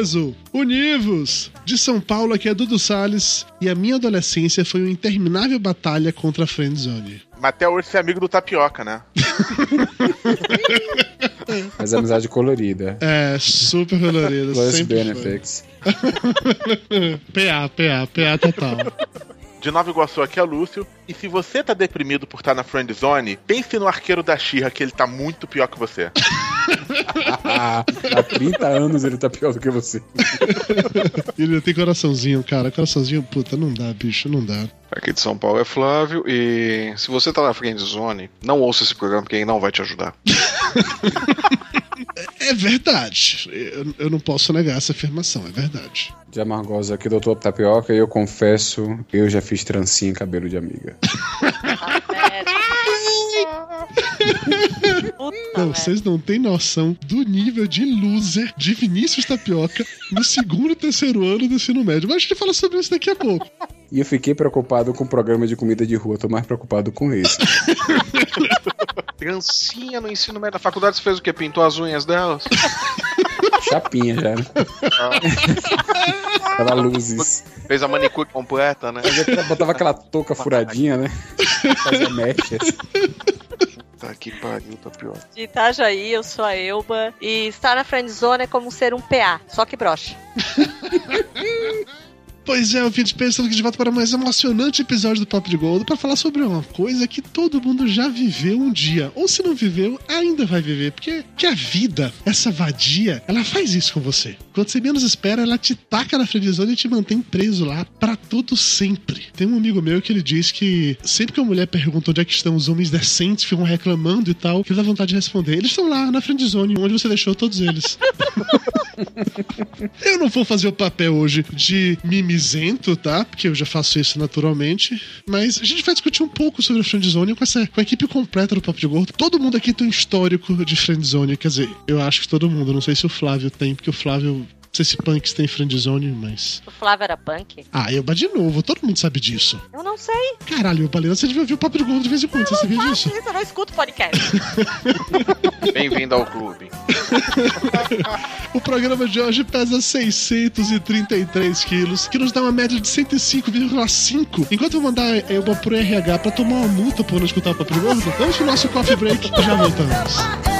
De peso, univos! De São Paulo, aqui é Dudu Salles, e a minha adolescência foi uma interminável batalha contra a Friendzone. Mas até hoje você é amigo do Tapioca, né? Mas amizade colorida. É, super colorida, Plus benefits. PA, PA, PA total. De Nova Iguaçu aqui é Lúcio. E se você tá deprimido por estar na friend zone, pense no arqueiro da Xirra, que ele tá muito pior que você. Há 30 anos ele tá pior do que você. Ele tem coraçãozinho, cara. Coraçãozinho, puta, não dá, bicho, não dá. Aqui de São Paulo é Flávio e se você tá na friend zone, não ouça esse programa porque ele não vai te ajudar. É verdade. Eu, eu não posso negar essa afirmação, é verdade. De Amargosa aqui, doutor Tapioca, e eu confesso, eu já fiz trancinha em cabelo de amiga. Não, vocês não têm noção do nível de loser de Vinícius Tapioca no segundo e terceiro ano do ensino médio. Mas a gente fala sobre isso daqui a pouco. E eu fiquei preocupado com o programa de comida de rua, tô mais preocupado com esse. Trancinha no ensino médio da faculdade, você fez o quê? Pintou as unhas delas? Chapinha já, né? Tava luzes. Fez a manicure completa, né? Eu botava aquela touca furadinha, né? Fazia mechas. Tá que pariu, tá pior. De Itajaí, eu sou a Elba. E estar na friendzone é como ser um PA, só que broche. Pois é, ouvintes, pensando aqui de volta para mais emocionante episódio do Papo de Gordo para falar sobre uma coisa que todo mundo já viveu um dia. Ou se não viveu, ainda vai viver. Porque que a vida, essa vadia, ela faz isso com você. Quando você menos espera, ela te taca na friendzone e te mantém preso lá para todo sempre. Tem um amigo meu que ele diz que sempre que uma mulher pergunta onde é que estão os homens decentes, ficam reclamando e tal, que ele dá vontade de responder. Eles estão lá na friendzone, onde você deixou todos eles. Eu não vou fazer o papel hoje de mimizento, tá? Porque eu já faço isso naturalmente. Mas a gente vai discutir um pouco sobre a friendzone com, essa, com a equipe completa do Papo de Gordo. Todo mundo aqui tem um histórico de friendzone. Quer dizer, eu acho que todo mundo. Não sei se o Flávio tem, porque o Flávio... Não sei se punks tem friendzone, mas... O Flávio era punk? Ah, Elba de novo. Todo mundo sabe disso. Eu não sei. Caralho, Balena, você devia ouvir o Papo de Gordo de vez em quando. Você sabia Faço disso? isso, eu não escuto podcast. Bem-vindo ao clube. O programa de hoje pesa 633 quilos, que nos dá uma média de 105,5. Enquanto eu vou mandar a Elba pro RH pra tomar uma multa por não escutar o Papo de Gordo, vamos pro nosso coffee break e já voltamos.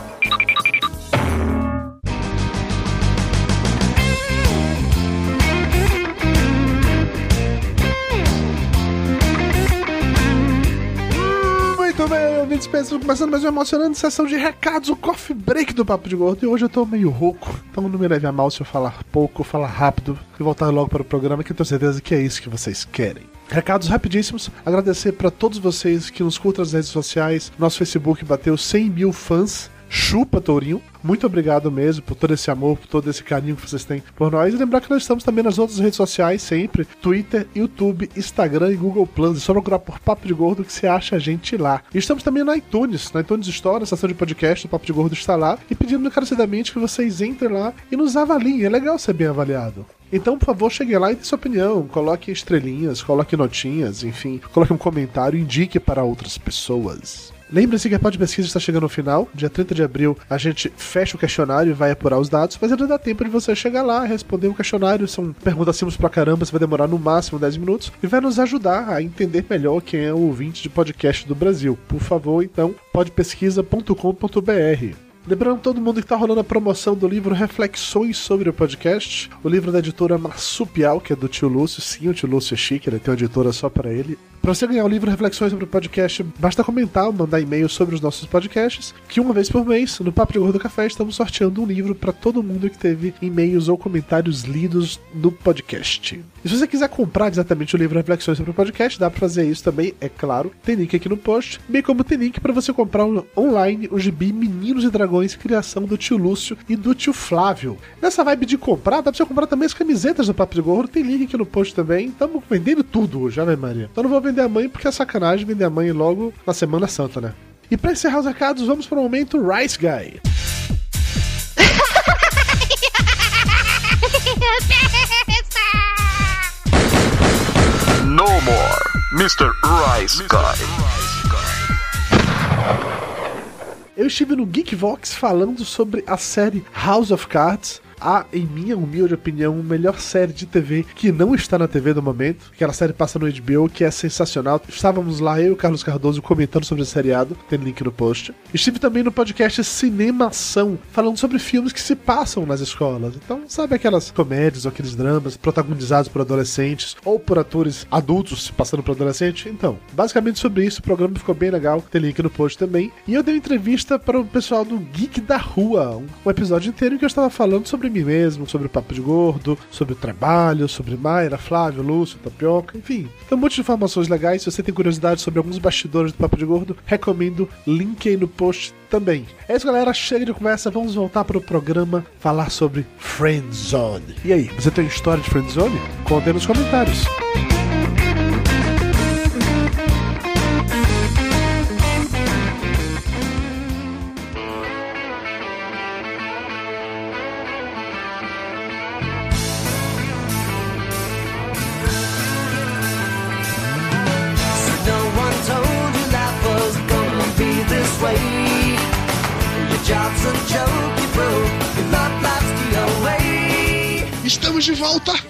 Começando mais uma emocionante sessão de recados, o coffee break do Papo de Gordo. E hoje eu tô meio rouco, então não me leve a mal se eu falar pouco, falar rápido e voltar logo para o programa, que eu tenho certeza que é isso que vocês querem. Recados rapidíssimos, agradecer para todos vocês que nos curtam nas redes sociais. Nosso Facebook bateu 100 mil fãs. Chupa, Tourinho. Muito obrigado mesmo por todo esse amor, por todo esse carinho que vocês têm por nós. E lembrar que nós estamos também nas outras redes sociais, sempre: Twitter, YouTube, Instagram e Google Plus. É só procurar por Papo de Gordo que você acha a gente lá. E estamos também no iTunes, na iTunes Store, na estação de podcast, o Papo de Gordo está lá. E pedindo encarecidamente que vocês entrem lá e nos avaliem. É legal ser bem avaliado. Então, por favor, chegue lá e dê sua opinião. Coloque estrelinhas, coloque notinhas, enfim, coloque um comentário, indique para outras pessoas. Lembre-se que a Pod Pesquisa está chegando ao final. Dia 30 de abril a gente fecha o questionário e vai apurar os dados, mas ainda dá tempo de você chegar lá, responder o questionário. São perguntas simples pra caramba, você vai demorar no máximo 10 minutos e vai nos ajudar a entender melhor quem é o ouvinte de podcast do Brasil. Por favor, então, podpesquisa.com.br. Lembrando todo mundo que está rolando a promoção do livro Reflexões sobre o Podcast, o livro da editora Marsupial, que é do tio Lúcio. Sim, o tio Lúcio é chique, ele tem uma editora só para ele. Para você ganhar o livro Reflexões sobre o Podcast, basta comentar ou mandar e-mail sobre os nossos podcasts, que uma vez por mês, no Papo de Gordo Café, estamos sorteando um livro para todo mundo que teve e-mails ou comentários lidos no podcast. E se você quiser comprar exatamente o livro Reflexões sobre o Podcast, dá para fazer isso também, é claro. Tem link aqui no post, bem como tem link para você comprar online o gibi Meninos e Dragões, criação do tio Lúcio e do tio Flávio. Nessa vibe de comprar, dá pra você comprar também as camisetas do Papo de Gordo, tem link aqui no post também. Estamos vendendo tudo hoje, Ave Maria. Então não vou a mãe porque é sacanagem vender a mãe logo na Semana Santa, né? E pra encerrar os recados, vamos para o momento Rice Guy. No more, Mr. Rice Guy. Eu estive no Geekvox falando sobre a série House of Cards. A, em minha humilde opinião, melhor série de TV que não está na TV no momento. Aquela série passa no HBO, que é sensacional. Estávamos lá, eu e o Carlos Cardoso, comentando sobre o seriado. Tem link no post. Estive também no podcast Cinemação, falando sobre filmes que se passam nas escolas. Então, sabe aquelas comédias ou aqueles dramas protagonizados por adolescentes ou por atores adultos se passando por adolescente? Então, basicamente sobre isso, o programa ficou bem legal. Tem link no post também. E eu dei uma entrevista para o pessoal do Geek da Rua, um episódio inteiro em que eu estava falando sobre mim mesmo, sobre o Papo de Gordo, sobre o trabalho, sobre Mayra, Flávio, Lúcio, Tapioca, enfim. Tem um monte de informações legais. Se você tem curiosidade sobre alguns bastidores do Papo de Gordo, recomendo link aí no post também. É isso, galera. Chega de conversa. Vamos voltar para o programa falar sobre Friendzone. E aí, você tem história de Friendzone? Conta aí nos comentários. No Estamos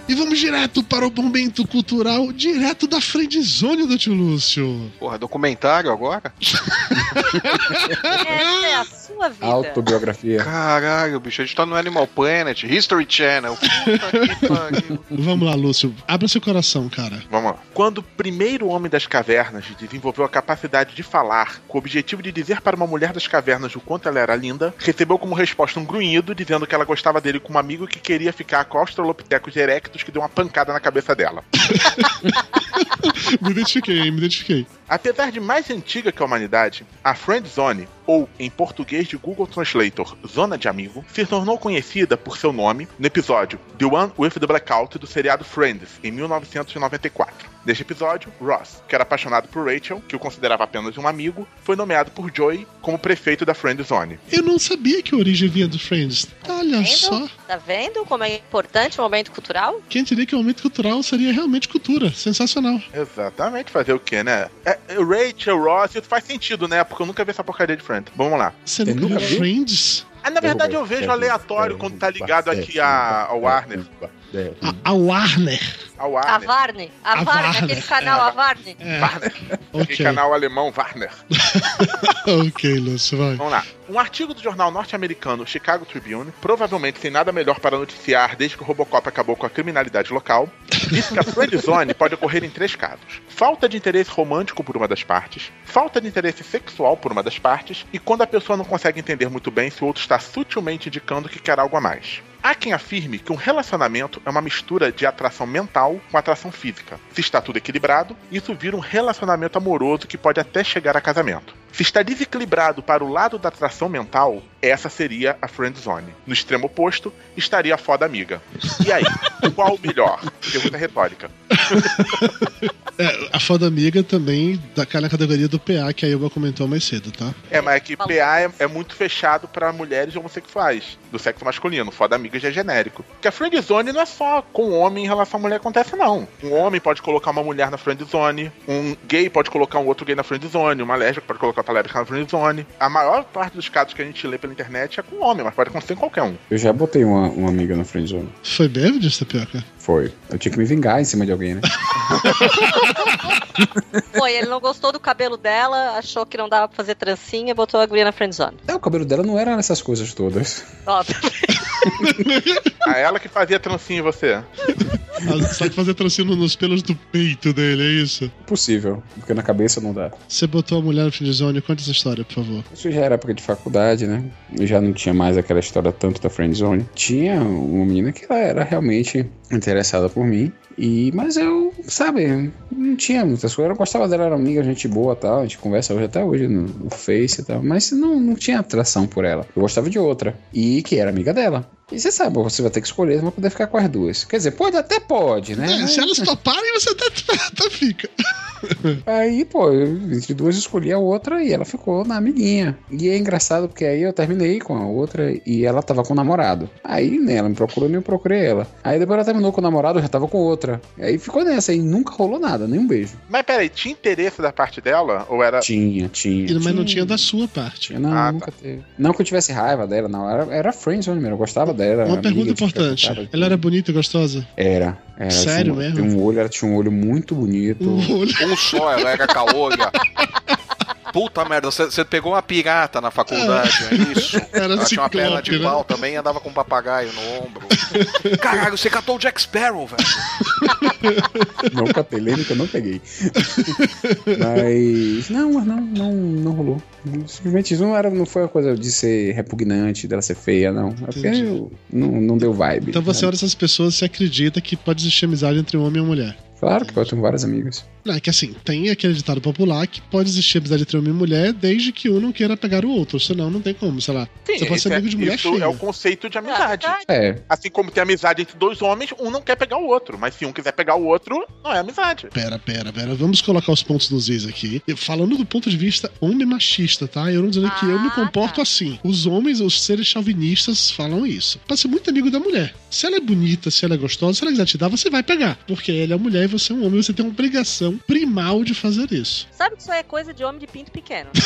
direto para o momento cultural, direto da friendzone do tio Lúcio. Porra, documentário agora? Essa é a sua vida. Autobiografia. Caralho, bicho, a gente tá no Animal Planet, History Channel. Puta que pariu. Vamos lá, Lúcio. Abra seu coração, cara. Vamos lá. Quando o primeiro homem das cavernas desenvolveu a capacidade de falar, com o objetivo de dizer para uma mulher das cavernas o quanto ela era linda, recebeu como resposta um grunhido dizendo que ela gostava dele como amigo que queria ficar com Australopithecus erectus que deu uma pancada na cabeça dela. me identifiquei, me identifiquei. Apesar de mais antiga que a humanidade, a Friend Zone, ou em português de Google Translator, Zona de Amigo, se tornou conhecida por seu nome no episódio The One with the Blackout do seriado Friends, em 1994. Neste episódio, Ross, que era apaixonado por Rachel, que o considerava apenas um amigo, foi nomeado por Joey como prefeito da Friend Zone. Eu não sabia que a origem vinha do Friends. Olha Vendo? só. Tá vendo como é importante o momento cultural? Quem diria que o momento cultural seria realmente cultura. Sensacional. Exatamente, fazer o quê, né? É, Rachel, Ross, isso faz sentido, né? Porque eu nunca vi essa porcaria de Friends. Vamos lá. Você nunca nunca viu? Friends? Ah, na verdade eu vejo aleatório quando tá ligado aqui a, ao Warner. A, a Warner. A Warner. Varne. A, A Varne, Varne, aquele canal, a Varne. É, Warner. ok. Aquele canal alemão Warner. ok, Lúcio, vai. Vamos lá. Um artigo do jornal norte-americano Chicago Tribune, provavelmente sem nada melhor para noticiar desde que o Robocop acabou com a criminalidade local, disse que a friendzone pode ocorrer em três casos: falta de interesse romântico por uma das partes, falta de interesse sexual por uma das partes e quando a pessoa não consegue entender muito bem se o outro está sutilmente indicando que quer algo a mais. Há quem afirme que um relacionamento é uma mistura de atração mental com atração física. Se está tudo equilibrado, isso vira um relacionamento amoroso que pode até chegar a casamento. Se está desequilibrado para o lado da atração mental, essa seria a friend zone. No extremo oposto, estaria a foda amiga. E aí, qual o melhor? Pergunta retórica. É, a foda amiga também da na categoria do PA que a Ilva comentou mais cedo, tá? É, mas é que PA é, é muito fechado pra mulheres homossexuais, do sexo masculino. Foda amiga já é genérico. Porque a friendzone não é só com homem em relação à mulher que acontece, não. Um homem pode colocar uma mulher na friendzone, um gay pode colocar um outro gay na friendzone, uma lésbica pode colocar na friendzone. A maior parte dos casos que a gente lê pela internet é com homem, mas pode acontecer com qualquer um. Eu já botei uma, uma amiga na friendzone. Foi mesmo disso, Tapioca? Foi. Eu tinha que me vingar em cima de alguém, né? Foi, ele não gostou do cabelo dela, achou que não dava pra fazer trancinha, botou a guria na friendzone. É, o cabelo dela não era nessas coisas todas. Óbvio. A ela que fazia trancinha em você. Ah, Só que fazer trancinho nos pelos do peito dele, é isso? Possível, porque na cabeça não dá. Você botou a mulher no friendzone, conta essa história, por favor. Isso já era época de faculdade, né? Eu já não tinha mais aquela história tanto da friendzone. Tinha uma menina que ela era realmente interessada por mim. E, mas eu, sabe, não tinha muitas coisas. Eu gostava dela, era amiga, gente boa tal. A gente conversa hoje até hoje no, no Face e tal. Mas não, não tinha atração por ela. Eu gostava de outra. E que era amiga dela. E você sabe, você vai ter que escolher, você vai poder ficar com as duas. Quer dizer, pode até pode, né? É, se elas toparem, você até, até fica. Aí, pô, entre duas eu escolhi a outra e ela ficou na amiguinha. E é engraçado porque aí eu terminei com a outra e ela tava com o namorado. Aí, né, ela me procurou e eu procurei ela. Aí depois ela terminou com o namorado, eu já tava com outra. Aí ficou nessa, aí nunca rolou nada, nem um beijo. Mas peraí, tinha interesse da parte dela? Ou era. Tinha, tinha. E- Mas não tinha. tinha da sua parte. Não, Ah, nunca teve. Não que eu tivesse raiva dela, não. Era, era friendzone mesmo, eu gostava dela. Uma pergunta tinha importante. Ela era bonita e gostosa? Era. era Sério tinha, um- mesmo? Tinha um olho, ela tinha um olho muito bonito. O olho. Um só, ela era caolha. Puta merda, você, pegou uma pirata na faculdade, é isso? Era ela tinha uma perna de né? pau também e andava com um papagaio no ombro. Caralho, você catou o Jack Sparrow, velho. Não catei, lembra que eu não peguei. Mas. Não, mas não, não, não rolou. Simplesmente isso não, era, não foi uma coisa de ser repugnante, dela ser feia, não. É porque eu- não, não deu vibe. Então você é sabe? uma dessas pessoas que acredita que pode existir amizade entre um homem e uma mulher. Claro que eu tenho várias amigas. Não, é que assim, tem aquele ditado popular que pode existir amizade entre homem e mulher desde que um não queira pegar o outro, senão não tem como, sei lá. Sim, você pode isso ser é- amigo de mulher isso feia. é o conceito de amizade. É. Assim como tem amizade entre dois homens, um não quer pegar o outro. Mas se um quiser pegar o outro, não é amizade. Pera, pera, pera. Vamos colocar os pontos nos is aqui. Falando do ponto de vista homem machista, tá? Eu não dizendo que eu me comporto assim. Os homens, os seres chauvinistas, falam isso. Pra ser muito amigo da mulher. Se ela é bonita, se ela é gostosa, se ela quiser te dar, você vai pegar. Porque ela é mulher e você é um homem, você tem uma obrigação primal de fazer isso. Sabe que isso aí é coisa de homem de pinto pequeno.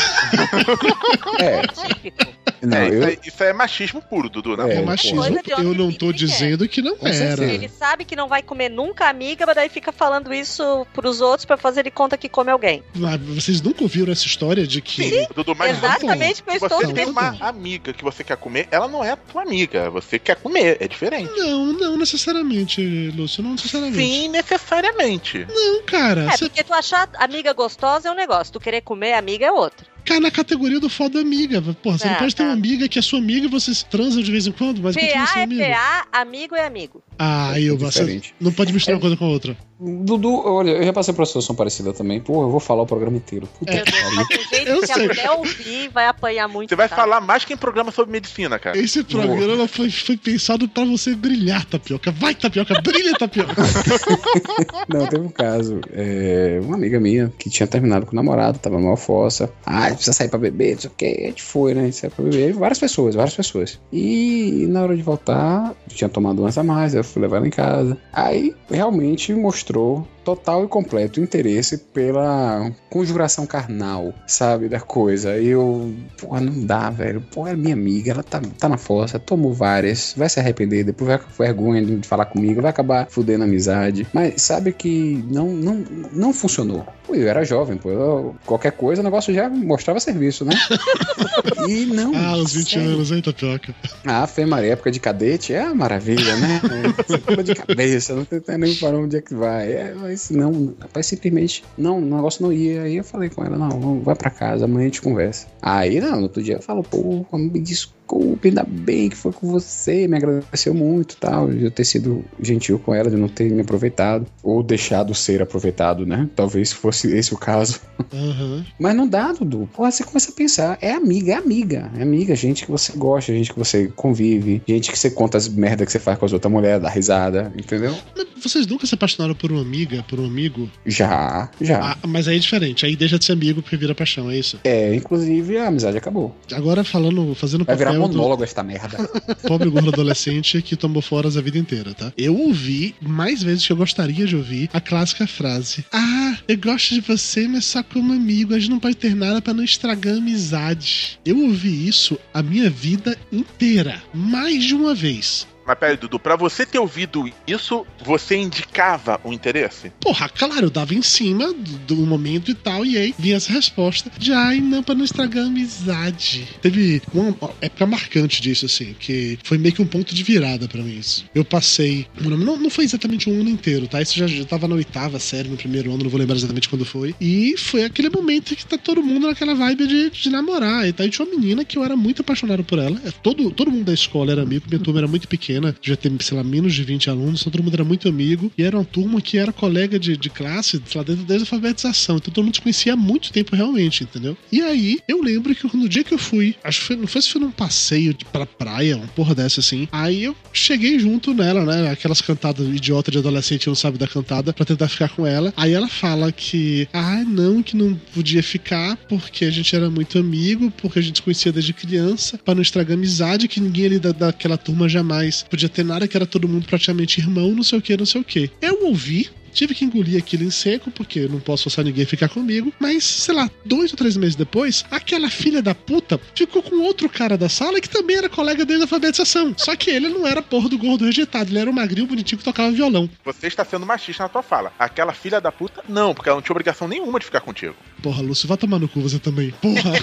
É. Típico. Não, É, isso, eu. é, isso é machismo puro, Dudu. Não? É, É, machismo. coisa de homem Eu não tô pequeno. dizendo que não era. Ele sabe que não vai comer nunca amiga, mas daí fica falando isso pros outros pra fazer ele conta que come alguém. Mas vocês nunca ouviram essa história de que. Sim, Dudu, mas Exatamente o que eu estou você tem dizendo. uma amiga que você quer comer, ela não é tua amiga. Você quer comer, é diferente. Não, não necessariamente, Lúcio, não necessariamente. Sim, necessariamente. Não, cara. É, Você porque tu achar amiga gostosa é um negócio, tu querer comer amiga é outro. Cai na categoria do foda amiga. Porra, você não É, pode ter tá. uma amiga que é sua amiga e vocês transam de vez em quando, mas continua PA sendo é amigo. PA, amigo é amigo. Ah, eu, você diferente. não pode misturar uma coisa com a outra. Dudu, olha, eu já passei por uma situação parecida também. Pô, eu vou falar o programa inteiro. Puta Meu que pariu. jeito Eu que a sei. mulher ouvir vai apanhar muito. Você vai tá? falar mais que em programa sobre medicina, cara. Esse programa foi, foi pensado pra você brilhar, Tapioca. Vai, Tapioca, brilha, Tapioca. Não, teve um caso. é, uma amiga minha que tinha terminado com o namorado, tava numa fossa. Ah, precisa sair pra beber, não sei o que. A gente foi, né? A gente saiu pra beber. Várias pessoas, várias pessoas. E na hora de voltar, tinha tomado umas a mais, eu fui levar em casa. Aí realmente mostrou total e completo interesse pela conjuração carnal, sabe? Da coisa. E eu, porra, não dá, velho. Porra, é minha amiga, ela tá, tá na fossa, tomou várias, vai se arrepender, depois vai com vergonha de falar comigo, vai acabar fudendo a amizade. Mas sabe que não, não, não funcionou. Pô, eu era jovem, pô. eu- qualquer coisa, o negócio já mostrava serviço, né? e não. Ah, os 20 sério. anos, hein, Tapioca? Ah, Fê Maria, época de cadete é uma maravilha, né? Você de cabeça, não tem nem para onde é que vai. É, mas não, rapaz, simplesmente, não, o negócio não ia. Aí eu falei com ela, não, vai pra casa, amanhã a gente conversa. Aí, não, no outro dia eu falo, pô, me desculpa. Desculpe, ainda bem que foi com você, me agradeceu muito tal, de eu ter sido gentil com ela, de não ter me aproveitado, ou deixado ser aproveitado, né? Talvez fosse esse o caso. Aham. Mas não dá, Dudu. Porra, você começa a pensar, é amiga, é amiga, é amiga, gente que você gosta, gente que você convive, gente que você conta as merda que você faz com as outras mulheres, dá risada, entendeu? Vocês nunca se apaixonaram por uma amiga, por um amigo? Já, já. Ah, mas aí é diferente, aí deixa de ser amigo porque vira paixão, é isso? É, inclusive a amizade acabou. Agora falando, fazendo Vai virar do monólogo esta merda. pobre gordo adolescente que tomou foras a vida inteira, tá? Eu ouvi mais vezes que eu gostaria de ouvir a clássica frase: Ah, eu gosto de você, mas só como amigo, a gente não pode ter nada pra não estragar a amizade. Eu ouvi isso a minha vida inteira, mais de uma vez. Mas peraí, Dudu, pra você ter ouvido isso, você indicava o interesse? Porra, claro, eu dava em cima do, do momento e tal, e aí vinha essa resposta de ai, não, pra não estragar a amizade. Teve uma época marcante disso, assim, que foi meio que um ponto de virada pra mim isso. Eu passei. Não, não foi exatamente um ano inteiro, tá? Isso já, já tava na oitava série, no primeiro ano, não vou lembrar exatamente quando foi. E foi aquele momento que tá todo mundo naquela vibe de, de namorar. E tá? E tinha uma menina que eu era muito apaixonado por ela. Todo, todo mundo da escola era amigo, minha turma era muito pequena, devia ter, sei lá, menos de 20 alunos, então todo mundo era muito amigo. E era uma turma que era colega de, de classe, sei lá, desde, desde a alfabetização. Então todo mundo se conhecia há muito tempo realmente, entendeu? E aí, eu lembro que no dia que eu fui, acho que foi, não foi se foi num passeio de, pra praia, uma porra dessa assim. Aí eu cheguei junto nela, né? Aquelas cantadas idiota de adolescente não sabe da cantada, pra tentar ficar com ela. Aí ela fala que, ah, não, que não podia ficar porque a gente era muito amigo, porque a gente se conhecia desde criança, pra não estragar amizade, que ninguém ali da, daquela turma jamais podia ter nada, que era todo mundo praticamente irmão, não sei o que, não sei o que. Eu ouvi. Tive que engolir aquilo em seco, porque eu não posso forçar ninguém a ficar comigo. Mas, sei lá, dois ou três meses depois, aquela filha da puta ficou com outro cara da sala que também era colega dele da alfabetização. Só que ele não era porra do gordo rejeitado, ele era o magrinho bonitinho que tocava violão. Você está sendo machista na tua fala. Aquela filha da puta, não, porque ela não tinha obrigação nenhuma de ficar contigo. Porra, Lúcio, vai tomar no cu você também. Porra.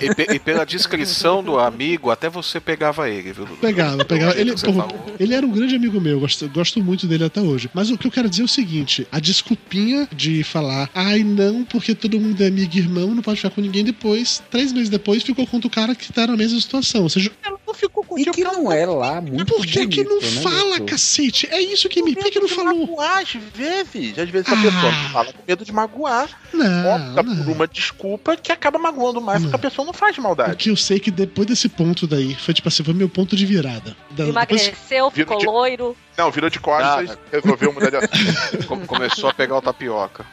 E, e e pela descrição do amigo, até você pegava ele, viu? Pegava, pegava. Ele, porra, ele era um grande amigo meu, gosto, gosto muito dele até hoje. Mas o que eu quero dizer é o seguinte: a desculpinha de falar, ai não, porque todo mundo é amigo e irmão, não pode ficar com ninguém depois, três meses depois, ficou contra o cara que tá na mesma situação. Ou seja, não ficou E que não é lá muito por que que não né, fala, doutor? cacete? É isso que me. Por que não falou? Magoar, às vezes. Às vezes a Ah. pessoa não fala com medo de magoar. Não, Opta por uma desculpa que acaba magoando mais, porque a pessoa não faz O maldade. que eu sei que depois desse ponto daí, foi tipo assim, foi meu ponto de virada. Da- depois- Emagreceu, ficou Vira de- loiro. Não, virou de costas, Nada. resolveu mudar de assunto. Com- Começou a pegar o tapioca.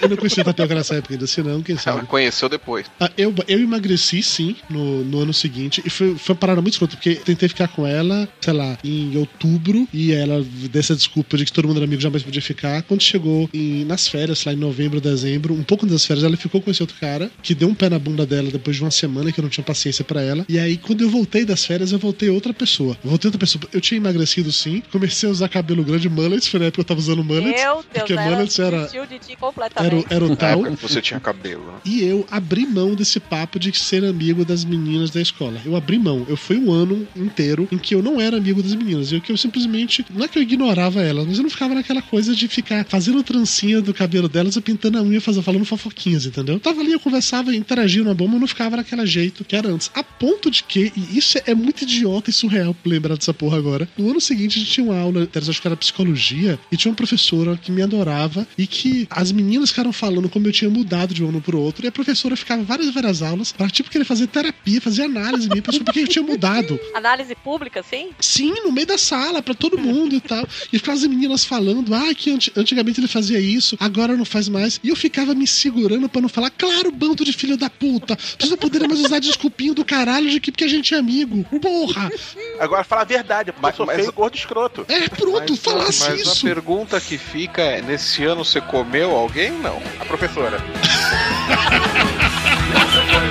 eu não conhecia tapioca nessa época ainda, se não, quem Ela sabe. conheceu depois. Ah, eu, eu emagreci, sim, no, no ano seguinte. E foi, foi uma parada muito porque tentei ficar com ela, sei lá, em outubro. E ela dessa desculpa de que todo mundo era amigo, jamais podia ficar. Quando chegou em- nas férias, lá em novembro, dezembro, um pouco das férias, ela ficou com esse outro cara, que deu um pé na bunda dela depois de uma semana, que eu não tinha paciência pra ela. E aí, quando eu voltei das férias, eu voltei outra pessoa. Eu voltei outra pessoa. Eu tinha emagrecido, sim. Comecei a usar cabelo grande, mullet. Foi na época que eu tava usando mullet. Meu Deus, porque ela mullet era, de ti era, completamente. o- era o tal. você tinha cabelo, né? E eu abri mão desse papo de ser amigo das meninas da escola. Eu abri mão. Eu fui um ano inteiro em que eu não era amigo das meninas. Eu que eu simplesmente. Não é que eu ignorava elas, mas eu não ficava naquela coisa de ficar fazendo trancinha do cabelo delas e pintando a unha, fazendo, falando fofoquinhas, entendeu? Eu tava ali, eu conversava, interagia numa bomba, eu não ficava naquele jeito que era antes. A ponto de que, e isso é muito idiota e surreal lembrar dessa porra agora. No ano seguinte, a gente tinha uma aula, acho que era psicologia, e tinha uma professora que me adorava e que as meninas ficaram falando como eu tinha mudado de um ano pro outro, e a professora ficava várias, várias aulas pra, tipo, querer fazer terapia, fazer análise mim, pra saber que eu tinha mudado. Análise pública, sim? Sim, no meio da sala, pra todo mundo e tal. E ficava as meninas falando, ah, que anti- antigamente ele fazia isso, agora não faz mais. E eu ficava me segurando pra não falar, claro, bando de filho da puta. Vocês não poderiam mais usar desculpinho do caralho de que porque a gente é amigo. Porra! Agora fala a verdade, porque Mas- eu sou mas- feio, gordo e escroto. É, pronto, Mas, falasse mas isso. a pergunta que fica é: nesse ano você comeu alguém? Não. A professora.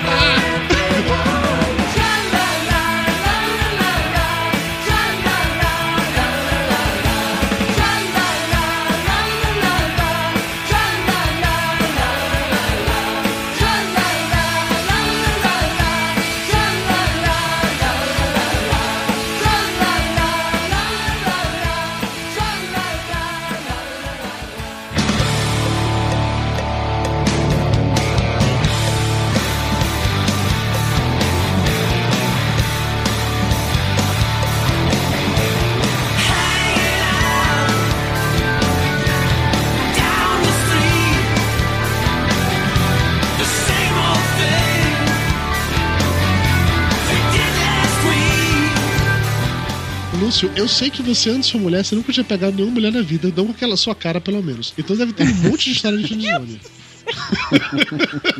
Lúcio, eu sei que você, antes de sua mulher, você nunca tinha pegado nenhuma mulher na vida, não com aquela sua cara, pelo menos. Então deve ter um monte de história de friendzone.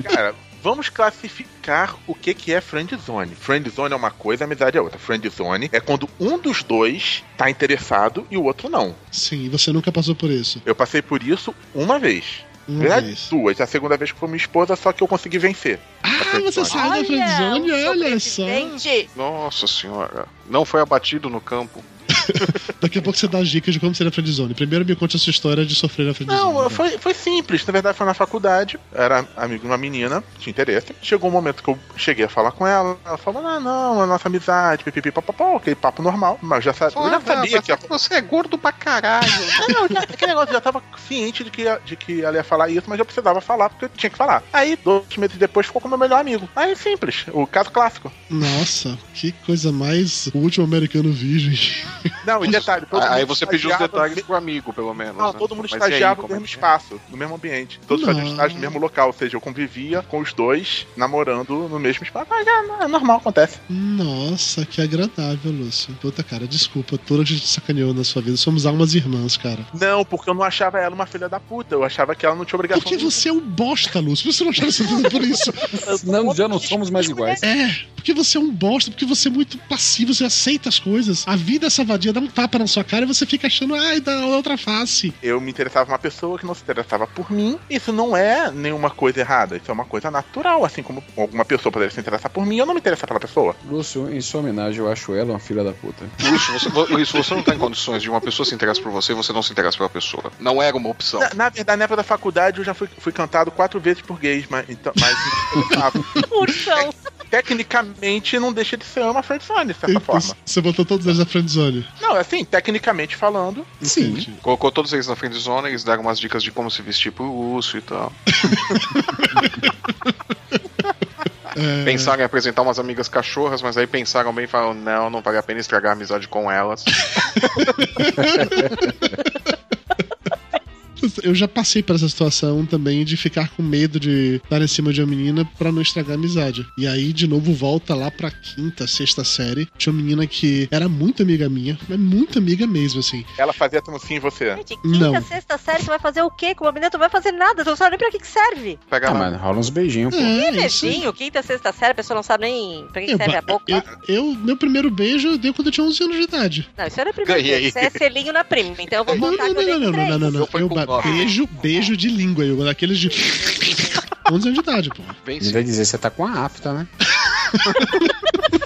Cara, vamos classificar o que, que é friendzone. Friendzone é uma coisa, amizade é outra. Friendzone é quando um dos dois tá interessado e o outro não. Sim, e você nunca passou por isso. Eu passei por isso uma vez. Na verdade, vez. duas. A segunda vez que foi minha esposa, só que eu consegui vencer. Ah, você saiu da friendzone, olha só. Nossa senhora. Não foi abatido no campo. Daqui a pouco você dá as dicas de como ser a friendzone. Primeiro me conte a sua história de sofrer na friendzone. Não, foi, foi simples. Na verdade, foi na faculdade. Era amigo de uma menina, tinha interesse. Chegou um momento que eu cheguei a falar com ela. Ela falou: Ah, não, a nossa amizade, pipipi, papapá, aquele papo normal. Mas eu já, eu já sabia que. Você é gordo pra caralho. Não, eu já, aquele negócio já tava ciente de que, de que ela ia falar isso, mas eu precisava falar porque eu tinha que falar. Aí, dois meses depois, ficou com o meu melhor amigo. Aí, simples. O caso clássico. Nossa, que coisa mais. O último americano virgem. Não, e detalhe. todo Aí você pediu os estagiava detalhes pro amigo, pelo menos. Não, né? todo mundo Mas e aí, estagiava no é mesmo é? espaço, no mesmo ambiente. Todos faziam estágio no mesmo local, ou seja, eu convivia com os dois namorando no mesmo espaço. Mas é, é normal, acontece. Nossa, que agradável, Lúcio. Puta, cara, desculpa, toda a gente sacaneou na sua vida. Somos almas irmãs, cara. Não, porque eu não achava ela uma filha da puta. Eu achava que ela não tinha obrigação. Porque você é um bosta, Lúcio. Você não achava você tudo por isso. Não, já não somos mais iguais. É, porque você é um bosta, porque você é muito passivo, você aceita as coisas. A vida, essa vadia, dá um tapa na sua cara e você fica achando, ai, da outra face. Eu me interessava por uma pessoa que não se interessava por mim. Isso não é nenhuma coisa errada. Isso é uma coisa natural. Assim como alguma pessoa poderia se interessar por mim, eu não me interessar pela pessoa. Lúcio, em sua homenagem, eu acho ela uma filha da puta. Lúcio, você, Lúcio, você não tá em condições de uma pessoa se interessar por você, você não se interessa pela pessoa. Não era uma opção. Na, na verdade, na época da faculdade, eu já fui, fui cantado quatro vezes por gays, mas, então, mas. Ursão. Tecnicamente, não deixa de ser uma friendzone, de certa Então, forma. Você botou todos eles na friendzone. Não, assim, tecnicamente falando, Sim. Colocou todos eles na frente zona, eles deram umas dicas de como se vestir pro Lúcio e tal. É, Pensaram em apresentar umas amigas cachorras, mas aí pensaram bem e falaram: não, não vale a pena estragar a amizade com elas. Eu já passei por essa situação também de ficar com medo de dar em cima de uma menina pra não estragar a amizade. E aí, de novo, volta lá pra quinta, sexta série. Tinha uma menina que era muito amiga minha, mas muito amiga mesmo, assim. ela fazia tanto sim em você. Gente, quinta, Não. sexta série, você vai fazer o quê com uma menina? Tu não vai fazer nada, tu não sabe nem pra que, que serve. Pega Ah, lá. mas rola uns beijinhos, pô. É, Que isso. beijinho, quinta, sexta série, a pessoa não sabe nem pra que, que serve a boca. eu, eu- meu primeiro beijo eu dei quando eu tinha 11 anos de idade. Não, isso era o primeiro Ganhei. beijo. Isso é selinho na prima. Então eu vou Não, contar não, que eu dei não, não, com não, três. não, não, não. Eu fui Eu com ba- beijo, beijo de língua, eu daqueles de 11 anos de idade, pô. Vem Me sim. vai dizer, você tá com a afta, né?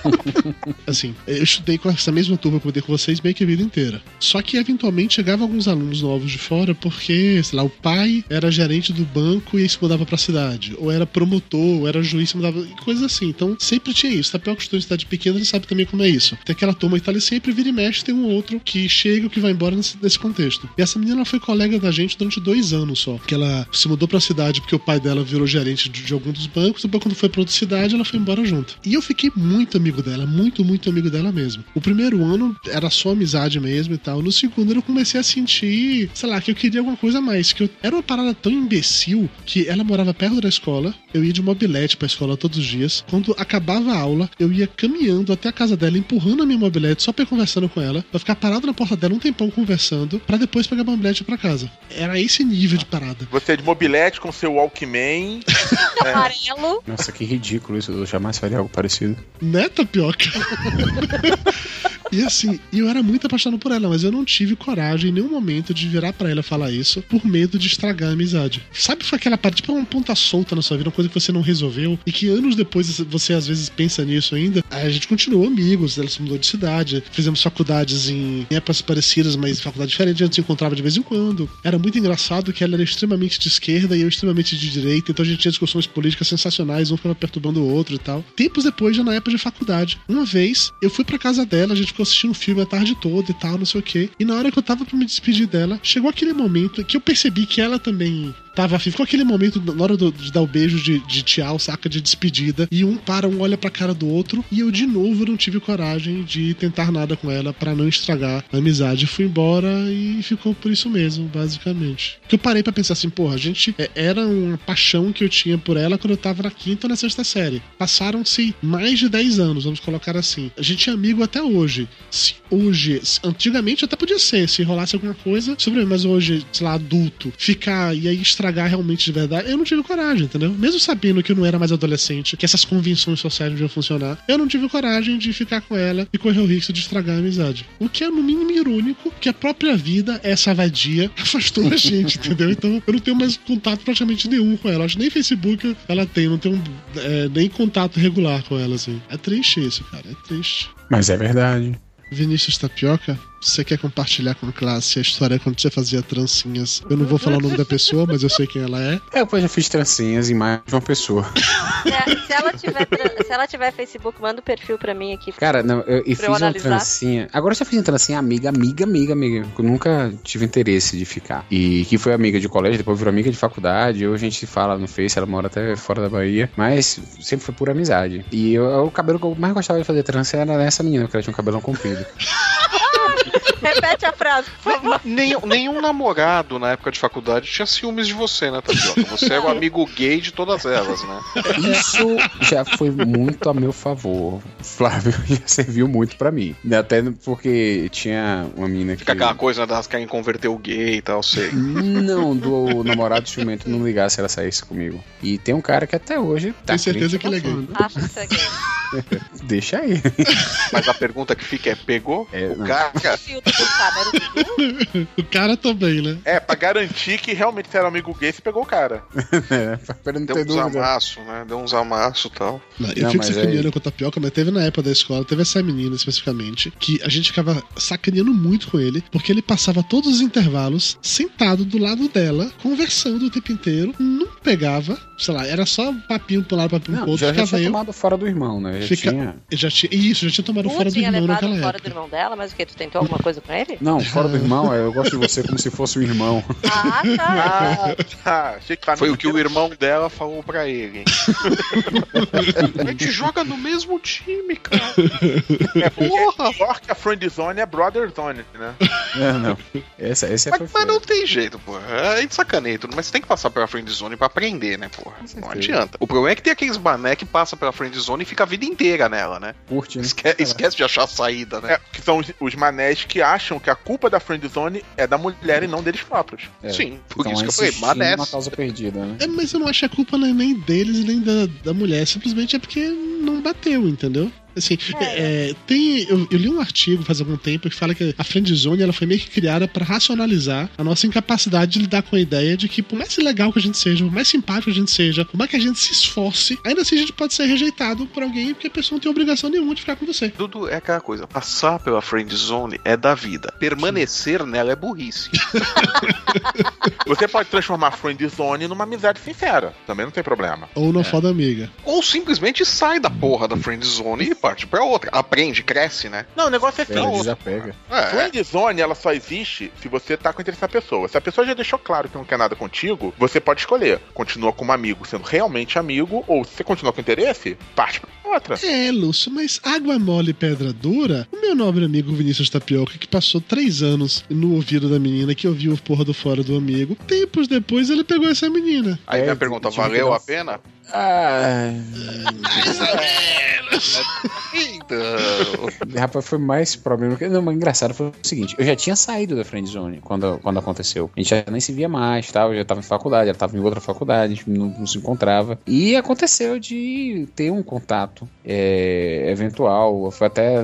Assim, eu estudei com essa mesma turma que eu dei com vocês meio que a vida inteira. Só que eventualmente chegavam alguns alunos novos de fora porque, sei lá, o pai era gerente do banco e se mudava pra cidade. Ou era promotor, ou era juiz e se mudava. Coisas assim. Então sempre tinha isso. Tapioca que estudou em cidade pequena, ele sabe também como é isso. Tem aquela turma que tá sempre vira e mexe, tem um outro que chega ou que vai embora nesse, nesse contexto. E essa menina foi colega da gente durante dois anos só. Que ela se mudou pra cidade porque o pai dela virou gerente de, de algum dos bancos, depois quando foi pra outra cidade, ela foi embora junto. E eu fiquei muito amigo dela, muito, muito amigo dela mesmo. O primeiro ano era só amizade mesmo e tal. No segundo eu comecei a sentir, sei lá, que eu queria alguma coisa a mais. Que eu, era uma parada tão imbecil que ela morava perto da escola, eu ia de mobilete pra escola todos os dias. Quando acabava a aula, eu ia caminhando até a casa dela, empurrando a minha mobilete só pra ir conversando com ela, pra ficar parado na porta dela um tempão conversando, pra depois pegar a mobilete pra casa. Era esse nível de parada. Você é de mobilete com seu Walkman. Amarelo. Nossa, que ridículo isso. Eu jamais faria algo parecido. Né, tapioca? e assim, eu era muito apaixonado por ela, mas eu não tive coragem em nenhum momento de virar pra ela falar isso por medo de estragar a amizade. Sabe foi aquela parte, tipo uma ponta solta na sua vida, uma coisa que você não resolveu e que anos depois você às vezes pensa nisso ainda. A gente continuou amigos, ela se mudou de cidade, fizemos faculdades em épocas parecidas, mas faculdade diferente, a gente se encontrava de vez em quando. Era muito engraçado que ela era extremamente de esquerda e eu extremamente de direita, então a gente tinha discussões políticas sensacionais, um ficava perturbando o outro e tal. Tempos depois, já na época de faculdade, uma vez eu fui pra casa dela, a gente ficou assistindo um filme a tarde toda e tal, não sei o quê. E na hora que eu tava pra me despedir dela, chegou aquele momento que eu percebi que ela também tava afim. Ficou aquele momento na hora do- de dar o beijo de, de tchau, saca, de despedida. E um para, um olha pra cara do outro. E eu, de novo, não tive coragem de tentar nada com ela pra não estragar a amizade. Fui embora e ficou por isso mesmo, basicamente. Que eu parei pra pensar assim, porra, a gente é, era uma paixão que eu tinha por ela quando eu tava na quinta ou na sexta série. Passaram-se mais de 10 anos, vamos colocar assim. A gente é amigo até hoje. Se hoje, antigamente até podia ser, se rolasse alguma coisa sobre mas hoje, sei lá, adulto, ficar e aí estragar realmente de verdade, eu não tive coragem, entendeu? Mesmo sabendo que eu não era mais adolescente, que essas convenções sociais não iam funcionar, eu não tive coragem de ficar com ela e correr o risco de estragar a amizade. O que é no mínimo irônico que a própria vida, essa vadia, afastou a gente, entendeu? Então eu não tenho mais contato praticamente nenhum com ela. Acho que nem Facebook ela tem, não tenho é, nem contato regular com ela, assim. É triste isso, cara, é triste. Mas é verdade. Vinícius Tapioca, você quer compartilhar com a classe a história quando você fazia trancinhas? Eu não vou falar o nome da pessoa, mas eu sei quem ela é. É, eu já fiz trancinhas em mais de uma pessoa. Se, se ela tiver, se ela tiver Facebook, manda o perfil pra mim aqui. Cara, não, eu, eu fiz eu uma trancinha. Agora eu já fiz uma trancinha amiga, amiga, amiga, amiga. Eu nunca tive interesse de ficar. E que foi amiga de colégio, depois virou amiga de faculdade. Hoje a gente se fala no Face, ela mora até fora da Bahia. Mas sempre foi por amizade. E eu- o cabelo que eu mais gostava de fazer trança era nessa menina, porque ela tinha um cabelão comprido. Repete a frase, por favor. Nenhum, nenhum namorado na época de faculdade tinha ciúmes de você, né, Tapioca? Você era o amigo gay de todas elas, né? Isso já foi muito a meu favor. Flávio já serviu muito pra mim. Até porque tinha uma menina que. Fica aquela coisa das querem converter o gay e tal, sei. Não, do namorado ciumento não ligar se ela saísse comigo. E tem um cara que até hoje tá Tenho certeza que ele é gay. Acho que isso é gay. Deixa aí. Mas a pergunta que fica é: pegou? o cara. Filtro do cara, o cara também, né? É, pra garantir que realmente você era amigo gay, você pegou o cara. é, pra não Deu ter uns dúvida. amassos, né? Deu uns amassos e tal. Não, eu Não, fico sacaneando aí- com a tapioca, mas teve na época da escola, teve essa menina especificamente, que a gente ficava sacaneando muito com ele, porque ele passava todos os intervalos sentado do lado dela, conversando o tempo inteiro, não pegava, sei lá, era só papinho pro lado, papinho pro Não, outro, já, já ficava tinha eu. tomado fora do irmão, né? Já Fica- tinha. Já tinha, isso, já tinha tomado fora do tinha irmão levado naquela fora época. do irmão dela, mas o que? Tu tentou alguma coisa com ele? Não, fora do irmão, é, eu gosto de você como se fosse um irmão. Ah, tá. Ah, achei que Foi o que o irmão dela falou pra ele. A gente joga no mesmo time, cara. É, porque pior que a friend zone é brother zone, né? É, não. Essa, essa é Mas, mas não tem jeito, porra. É de sacaneio tudo, mas você tem que passar pela friend zone pra aprender, né, porra? Não adianta. O problema é que tem aqueles mané que passa pela friend zone e fica a vida inteira nela, né? Curte, né? Esque- esquece de achar a saída, né? É, que são os, os manés que acham que a culpa da friend zone é da mulher e não deles próprios. É. Sim, por Então, isso que eu falei, insistindo manés. uma causa perdida, né? É, mas eu não acho que a culpa não é nem deles e nem da, da mulher, simplesmente é porque não bateu, entendeu? Assim, é, tem, eu, eu li um artigo faz algum tempo que fala que a friendzone ela foi meio que criada pra racionalizar a nossa incapacidade de lidar com a ideia de que por mais legal que a gente seja, por mais simpático que a gente seja, por mais que a gente se esforce, ainda assim a gente pode ser rejeitado por alguém porque a pessoa não tem obrigação nenhuma de ficar com você. Tudo é aquela coisa, passar pela friend zone é da vida. Permanecer nela é burrice. Você pode transformar a friend zone numa amizade sincera. Também não tem problema. Ou na foda amiga. Ou simplesmente sai da porra da friend zone e parte pra outra. Aprende, cresce, né? Não, o negócio é Ela assim. desapega. É. Friend zone, ela só existe se você tá com interesse na pessoa. Se a pessoa já deixou claro que não quer nada contigo, você pode escolher. Continua como amigo, sendo realmente amigo, ou se você continua com interesse, parte pra outra. É, Lúcio, mas água mole e pedra dura? O meu nobre amigo Vinícius Tapioca, que passou três anos no ouvido da menina, que ouviu o porra do fora do amigo, tempos depois ele pegou essa menina. Aí É, a pergunta, valeu a pena? Ah, Então. rapaz, foi mais problema. Não, mas engraçado foi o seguinte: eu já tinha saído da friend zone quando, quando aconteceu. A gente já nem se via mais, tal. Eu já tava em faculdade, ela tava em outra faculdade, a gente não, não se encontrava. E aconteceu de ter um contato é, eventual. Foi até.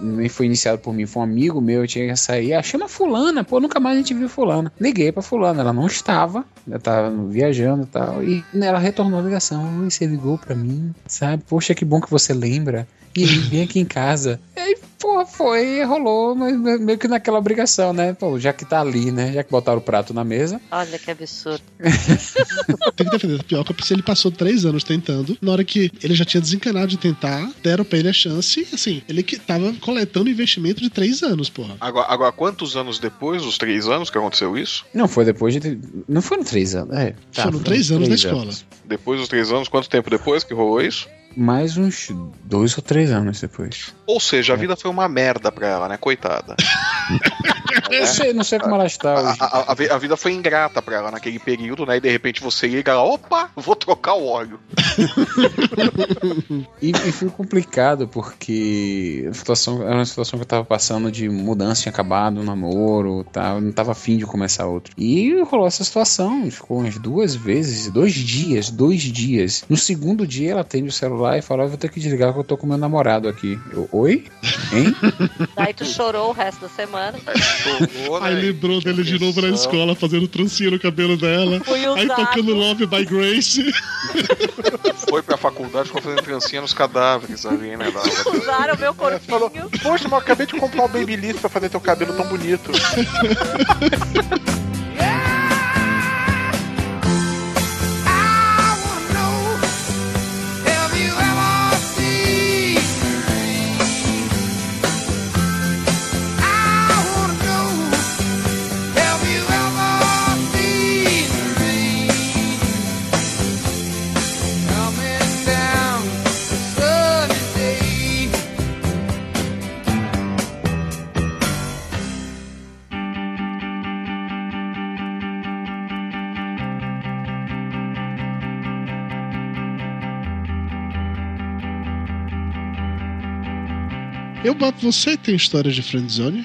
nem foi iniciado por mim, foi um amigo meu, eu tinha que sair. Ah, chama Fulana, pô, nunca mais a gente viu Fulana. Liguei pra Fulana, ela não estava, ela tava viajando e tal. E ela retornou a ligação. Oi, você ligou pra mim, sabe? Poxa, que bom que você lembra. E aí, vem aqui em casa. E aí Pô, foi, rolou, mas meio que naquela obrigação, né? Pô, já que tá ali, né? Já que botaram o prato na mesa. Olha que absurdo. Tem que defender a tapioca, porque ele passou três anos tentando. Na hora que ele já tinha desencanado de tentar, deram pra ele a chance. Assim, ele que tava coletando investimento de três anos, porra. Agora, agora, quantos anos depois, os três anos que aconteceu isso? Não, foi depois de. Não foram três anos. É, tá, Foram três anos na escola. Depois dos três anos, quanto tempo depois que rolou isso? Mais uns dois ou três anos depois. Ou seja, a vida foi uma merda pra ela, né? Coitada. Não sei, não sei como ela está A, hoje. a- a a vida foi ingrata pra ela naquele período, né? E de repente você liga lá, opa, vou trocar o óleo. E, e foi complicado porque a situação era uma situação que eu tava passando de mudança, tinha acabado o namoro, tá, não tava afim de começar outro. E rolou essa situação, ficou umas duas vezes, dois dias, dois dias. No segundo dia ela atende o celular e fala: "Eu vou ter que desligar que eu tô com meu namorado aqui. Eu, Oi? Hein? Daí tu chorou o resto da semana. Aí lembrou dele de novo na escola, fazendo trancinha no cabelo dela. Aí tocando Love by Grace. Foi pra faculdade, ficou fazendo trancinha nos cadáveres ali, né? Da... Usaram meu corpinho. Falou, poxa, mas eu acabei de comprar um Babyliss pra fazer teu cabelo tão bonito. Eu boto você tem história de friendzone?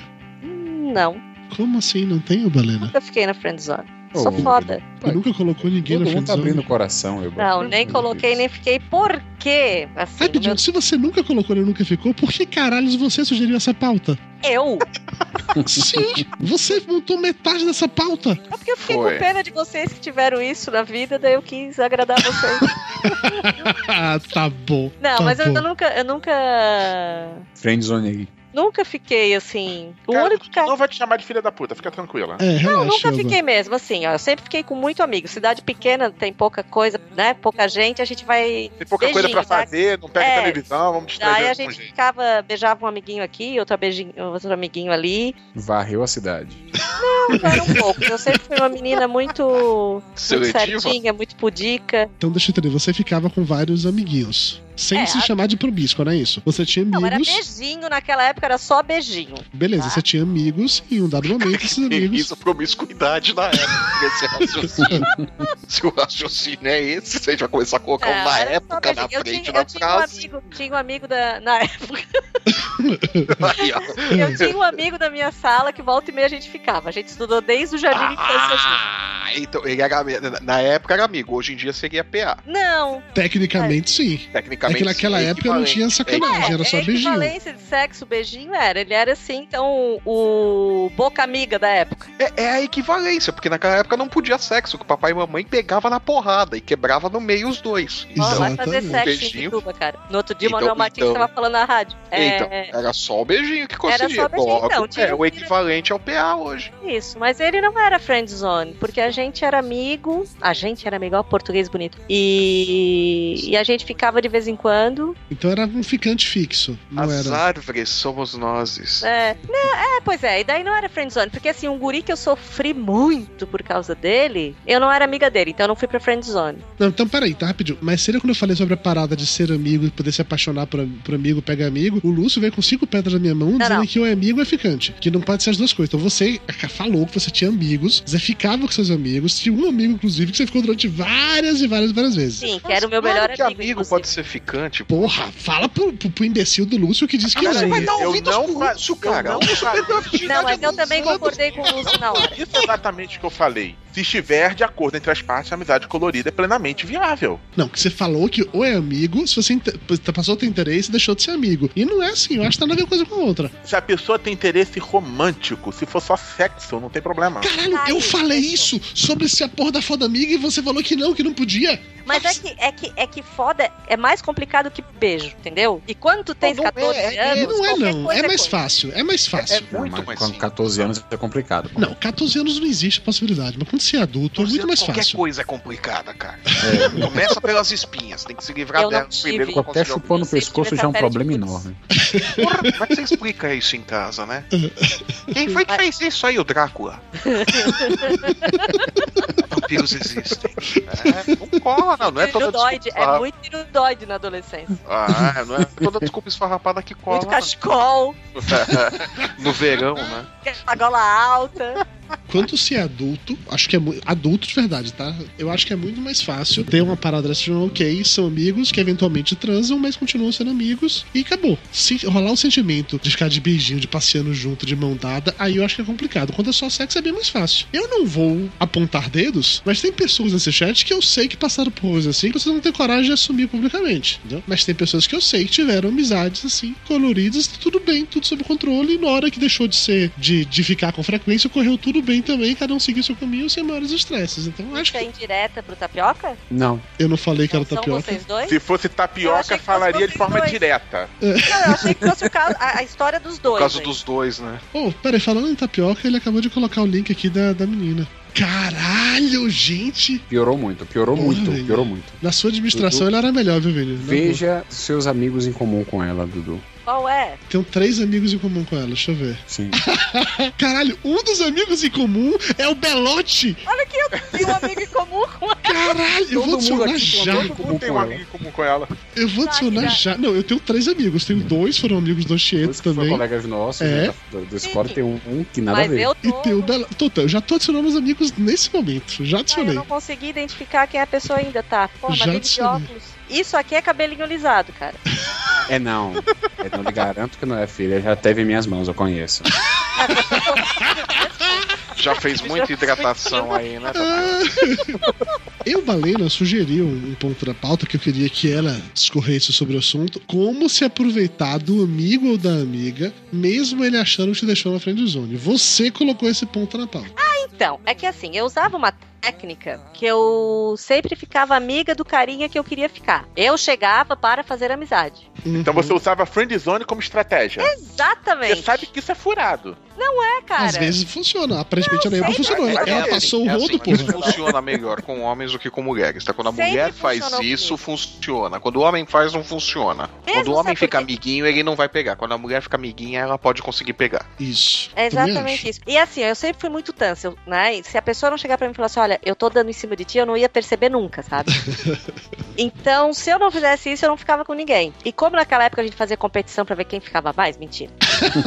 Não, Como assim? Não tem, Balena? nunca fiquei na friendzone. Sou foda. Nunca colocou ninguém Todo na mundo tá friendzone? abrindo o coração, eu Não, nem coloquei, nem fiquei. Por quê? Assim, Rapidinho, meu- se você nunca colocou e nunca ficou, por que caralhos você sugeriu essa pauta? Eu? Sim, você montou metade dessa pauta. É porque eu fiquei Foi. com pena de vocês que tiveram isso na vida, daí eu quis agradar vocês. Ah, tá bom. Não, tá mas eu, bom. eu nunca, eu nunca. Friendzone aí. Nunca fiquei assim. O Cara, único cara. Não vai te chamar de filha da puta, fica tranquila. É, Não, nunca fiquei mesmo, assim, ó. Eu sempre fiquei com muito amigo. Cidade pequena, tem pouca coisa, né? Pouca gente, a gente vai. Tem pouca coisa pra beijinho, tá? fazer, não pega É. televisão, vamos distrair Daí a gente gente. ficava, beijava um amiguinho aqui, outro, beijinho, outro amiguinho ali. Varreu a cidade. Não, era um pouco. Eu sempre fui uma menina muito, muito certinha, muito pudica. Então deixa eu entender, você ficava com vários amiguinhos. Sem É, se a- chamar de probíscuo, não é isso? Você tinha Não, era amigos. beijinho, naquela época era só beijinho. Beleza, tá? você tinha amigos e em um dado momento esses amigos. Isso, promiscuidade na época, esse raciocínio. Se o raciocínio é esse, você vai começar a colocar um Não, na época, na frente, tinha, na eu tinha um amigo, tinha um amigo da, na época. Eu tinha um amigo da minha sala que volta e meia a gente ficava. A gente estudou desde o jardim de. Ah, então, ele era, na época era amigo, hoje em dia seria PA. Não. Tecnicamente, sim. Tecnicamente, é que naquela época não tinha sacanagem, era só é, beijinho. equivalência de sexo, beijinho era. Ele era assim, então, o boca amiga da época. É, é a equivalência, porque naquela época não podia sexo, que o papai e mamãe pegava na porrada e quebrava no meio os dois. Ó, vai fazer um sexo em beijinho. Bituba, cara. No outro dia, o Então- Manuel Martins então- tava falando na rádio. É, Então, era só o beijinho que Era conseguia. só beijinho, Logo, então, tinha é o equivalente ao PA hoje. Isso, mas ele não era friend zone, porque a gente era amigo, a gente era amigo, ó, português bonito. E, e a gente ficava de vez em quando. Então era um ficante fixo, não As era. árvores somos nós. É, né, é, pois é, e daí não era friend zone, porque assim, um guri que eu sofri muito por causa dele, eu não era amiga dele, então eu não fui pra friend zone. Não, então peraí, tá rapidinho. Mas seria quando eu falei sobre a parada de ser amigo e poder se apaixonar por, por amigo, pega amigo, o Lúcio veio com cinco pedras na minha mão dizendo não. que é amigo é ficante. Que não pode ser as duas coisas. Então você falou que você tinha amigos, você ficava com seus amigos, tinha um amigo, inclusive, que você ficou durante várias e várias e várias vezes. Sim, que era o meu Claro melhor que amigo. amigo pode ser ficante. Porra, fala pro, pro, pro imbecil do Lúcio que disse que Você era. vai dar eu ouvidos não pro Lúcio, eu cara. não Não, mas eu também concordei com o Lúcio na hora. Isso é exatamente o que eu falei. Se estiver de acordo entre as partes, a amizade colorida é plenamente viável. Não, que você falou que ou é amigo, se você passou a ter interesse, deixou de ser amigo. E não é assim, eu acho que tá na mesma coisa com a outra. Se a pessoa tem interesse romântico, se for só sexo, não tem problema. Caralho, eu falei isso sobre ser a porra da foda amiga e você falou que não, que não podia. Mas é que, é, que, é que foda é mais complicado que beijo, entendeu? E quando tu tens Não, não 14 é, é, anos. Não é não, coisa é mais coisa. fácil, é mais fácil. É muito mais com simples. 14 anos é complicado. Não, 14 anos não existe a possibilidade, mas quando você é adulto é muito mais Qualquer fácil. coisa é complicada, cara. Começa pelas espinhas, tem que se livrar Eu delas primeiro pra Qualquer conseguir chupão no pescoço já é um de problema enorme. Porra, como é que você explica isso em casa, né? Quem foi que fez isso aí, o Drácula? Vampiros existem. É, não cola, não. Não é toda Tirodoide, desculpa. é muito tirodoide na adolescência. Ah, não é toda desculpa esfarrapada que cola. Muito cachecol, no verão, né? a gola alta. Quando se é adulto, acho que é muito. Adulto de verdade, tá? Eu acho que é muito mais fácil ter uma parada de ok, são amigos que eventualmente transam, mas continuam sendo amigos e acabou. Se rolar o sentimento de ficar de beijinho, de passeando junto, de mão dada, aí eu acho que é complicado. Quando é só sexo é bem mais fácil. Eu não vou apontar dedos, mas tem pessoas nesse chat que eu sei que passaram por coisas assim que vocês não têm coragem de assumir publicamente, entendeu? Mas tem pessoas que eu sei que tiveram amizades assim, coloridas, tudo bem, tudo sob controle, e na hora que deixou de ser, de, de ficar com frequência, correu tudo bem também, cada um seguiu seu caminho sem maiores estresses. Então acho Isso é que indireta pro tapioca? Não. eu não falei que era São tapioca. vocês dois? Se fosse tapioca, que falaria fosse de forma dois. direta. Não, eu achei que fosse o caso, a, a história dos dois. causa aí. dos dois, né? Oh, peraí, falando em tapioca, ele acabou de colocar o link aqui da, da menina. Caralho, gente! Piorou muito, piorou Porra, muito, velho. piorou muito. Na sua administração Dudu, ele era melhor, viu, Vini? Veja seus amigos em comum com ela, Dudu. Qual é? Tenho três amigos em comum com ela, deixa eu ver. Sim. Caralho, um dos amigos em comum é o Belote! Olha que eu tenho um amigo em comum com ela. Caralho, eu vou adicionar aqui já. um Todo mundo tem um amigo em comum com ela. Eu vou adicionar já. Não, eu tenho três amigos. Tenho dois, foram amigos do Dois que foram também. colegas nossos, É. né, da, do, escola, tem um, um que nada a Mas ver. eu E tô. tem o Belote. Tô, tô, eu já tô adicionando meus amigos nesse momento. Já Ah, eu adicionei. não consegui identificar quem a pessoa ainda tá. Pô, Já de adicionei. óculos. Isso aqui é cabelinho lisado, cara. É não. Eu não lhe garanto que não é filha. Já teve em minhas mãos, eu conheço. Já fez muita hidratação aí, né? Eu, Balena, sugeri um, um ponto da pauta que eu queria que ela discorresse sobre o assunto. Como se aproveitar do amigo ou da amiga, mesmo ele achando que te deixou na frente zone. Você colocou esse ponto na pauta. Então, é que assim, eu usava uma técnica que eu sempre ficava amiga do carinha que eu queria ficar. Eu chegava para fazer amizade. Então você usava friend zone como estratégia. Exatamente. Você sabe que isso é furado. Não é, cara. Às vezes funciona. Aparentemente a Neighbor funcionou. Ela, É, ela assim, passou o é rodo, assim, porra. funciona melhor com homens do que com mulheres, tá? Quando a Sempre mulher faz isso, funciona. Quando o homem faz, não funciona. Mesmo, Quando o homem fica por quê? amiguinho, ele não vai pegar. Quando a mulher fica amiguinha, ela pode conseguir pegar. Isso. É exatamente isso. E assim, eu sempre fui muito tâncil, né? E se a pessoa não chegar pra mim e falar assim, olha, eu tô dando em cima de ti, eu não ia perceber nunca, sabe? então, se eu não fizesse isso, eu não ficava com ninguém. E como naquela época a gente fazia competição pra ver quem ficava mais, mentira.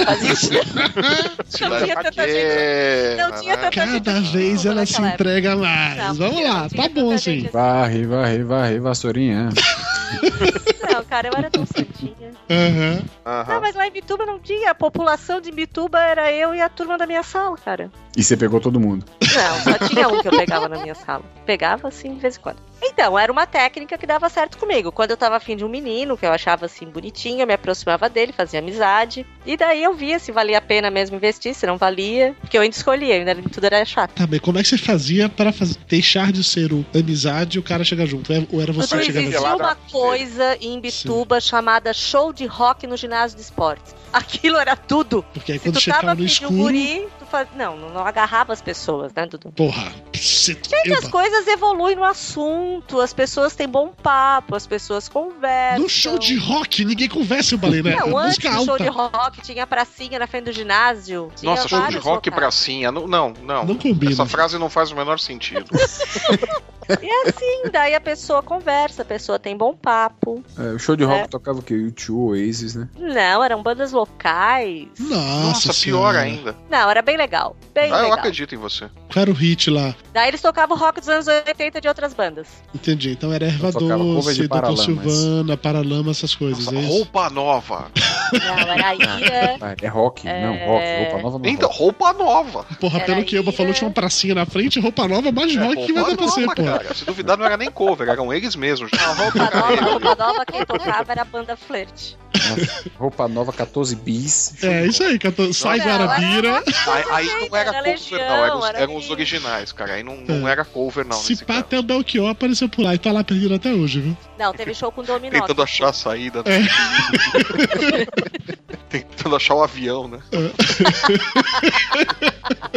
Fazia isso. não tinha tanta gente. Não tinha tanta gente. Cada vez ela se naquela época. entrega mais. Não, Vamos não lá, tá bom tanta assim. gente Varre, varre, varre, vassourinha. Não, cara, eu era tão santinha. Aham. Não, mas lá em Bituba não tinha. A população de Bituba era eu e a turma da minha sala, cara. E você pegou todo mundo. Não, só tinha um que eu pegava na minha sala. Pegava assim de vez em quando. Então, era uma técnica que dava certo comigo. Quando eu tava afim de um menino, que eu achava assim bonitinho, eu me aproximava dele, fazia amizade. E daí eu via se valia a pena mesmo investir, se não valia. Porque eu ainda escolhia, ainda tudo era chato. Tá bem, como é que você fazia para faz- deixar de ser o amizade e o cara chegar junto? É- Ou era você Então que chegava existia junto? uma coisa em Bituba chamada show de rock no ginásio de esportes. Aquilo era tudo. Porque aí Se quando tu tava no de um escuro. guri, tu faz... não, não, não agarrava as pessoas, né, Dudu? Porra, você. Gente, as coisas evoluem no assunto, as pessoas têm bom papo, as pessoas conversam. No show de rock, ninguém conversa, eu falei, né? Não, antes Música do show de rock, tinha a pracinha na frente do ginásio. Tinha Nossa, show de rock e pracinha. Não, não, não. Não combina. Essa frase não faz o menor sentido. E assim, daí a pessoa conversa, a pessoa tem bom papo. É, o show de rock É. tocava o quê? U2, Oasis, né? Não, eram bandas locais. Nossa, Nossa, pior senhora. ainda. Não, era bem legal. Bem Ah, eu legal. acredito em você. Qual era o hit lá? Daí eles tocavam rock dos anos 80 de outras bandas. Entendi. Então era Erva Doce, Doutor Paralamas. Silvana, Paralama, essas coisas. Nossa, é isso? roupa nova. Não, era Ira. Ah, é rock? Não, rock. Roupa nova não. Então, roupa nova. Porra, Era pelo que Elba Ira. falou, tinha uma pracinha na frente, roupa nova, mais É, rock que vai nova, porra. Cara. Se duvidar, não era nem cover, eram eles mesmos. Já. Roupa nova, roupa nova, quem tocava era a banda Flirt. Nossa, roupa nova, 14 bis. É, isso aí, cato- sai Não, Guarabira. Aí, aí não era Era cover, Legião, não. Eram, os- era eram os originais, cara. Aí não, não era cover, não. Se nesse pá, caso. até o Belchior apareceu por lá e tá lá perdido até hoje, viu? Não, teve show com Dominó. Tentando achar a saída. É. Tentando achar o avião, né?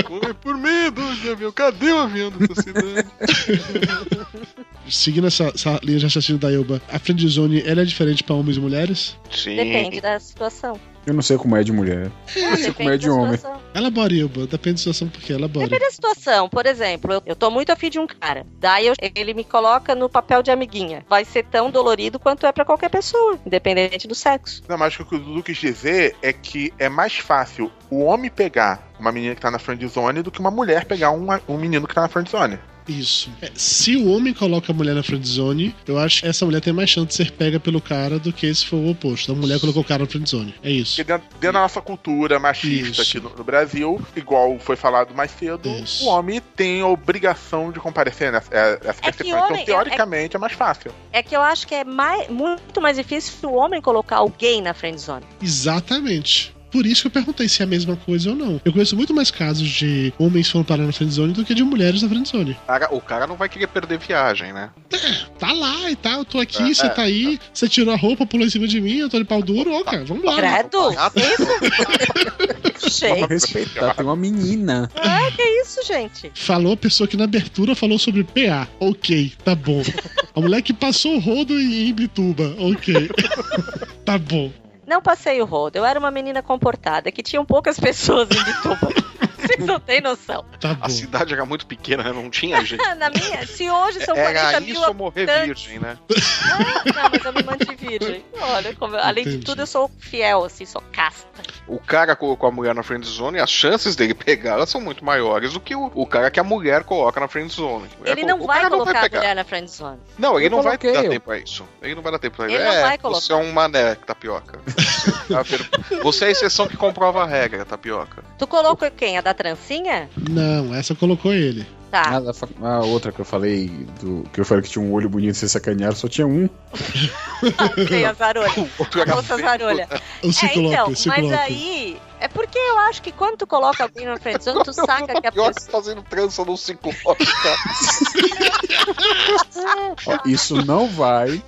Foi por medo de avião. Cadê o avião dessa cidade? Seguindo essa, essa linha de raciocínio da Elba, a friendzone, ela é diferente pra homens e mulheres? Sim. Depende da situação. Eu não sei como é de mulher. Ah, Eu sei como é de homem. situação. Elabora, Elba. Depende da situação, porque elabora. Depende da situação. Por exemplo, eu, eu tô muito afim de um cara. Daí eu- ele me coloca no papel de amiguinha. Vai ser tão dolorido quanto é pra qualquer pessoa, independente do sexo. Não, mas o que o Dudu quis dizer é que é mais fácil o homem pegar uma menina que tá na friend zone do que uma mulher pegar uma- um menino que tá na friend zone. Isso. É, se o homem coloca a mulher na friendzone, eu acho que essa mulher tem mais chance de ser pega pelo cara do que se for o oposto. A mulher colocou o cara na friendzone. É isso. Porque dentro, dentro da nossa cultura machista Isso. aqui no, no Brasil, igual foi falado mais cedo, Isso. o homem tem a obrigação de comparecer nessa é, essa É que questão. homem- Então, teoricamente, é mais fácil. É que eu acho que é mais, muito mais difícil o homem colocar alguém na friendzone. Exatamente. Por isso que eu perguntei se é a mesma coisa ou não. Eu conheço muito mais casos de homens foram parar na friendzone do que de mulheres na friendzone. Cara, o cara não vai querer perder viagem, né? Tá lá e tal, eu tô aqui, É, você é. tá aí, você tirou a roupa, pulou em cima de mim, eu tô de pau duro, ô cara, vambora. Credo? Ah, Gente, Vamos respeitar, tem uma menina. ah, que isso, gente? Falou a pessoa que na abertura falou sobre PA. Ok, tá bom. A mulher que passou o rodo em Bituba. Ok. tá bom. Não passei o rodo. Eu era uma menina comportada, que tinham poucas pessoas em Bituba. Vocês não têm noção. Tá. A cidade era muito pequena, né? não tinha gente. Na minha, se hoje são Era 40 mil isso ou morrer habitantes- virgem, né? Ah, não, mas eu me mantive virgem. Olha, como além de tudo, eu sou fiel, assim, sou casta. O cara colocou a mulher na friend zone, as chances dele pegar elas são muito maiores do que o, o cara que a mulher coloca na friend zone. Ele não vai colocar a pegar. mulher na friendzone. Não, ele Eu não vai coloquei, dar eu. tempo a isso. Ele não vai dar tempo pra Ele não é, vai colocar. Você é um mané, tapioca. Você, tá vendo? Você é a exceção que comprova a regra, tapioca. Tu colocou quem? A da trancinha? Não, essa colocou ele. Tá. Ah, a outra que eu falei, do, que eu falei que tinha um olho bonito e você sacanearam, só tinha um. Tem a zarolha. Era Moça zarolha. O É, então, o mas aí. É porque eu acho que quando tu coloca alguém na friendzone, tu saca que a pessoa. fazendo trança no ciclope, cara. Ó, isso não vai.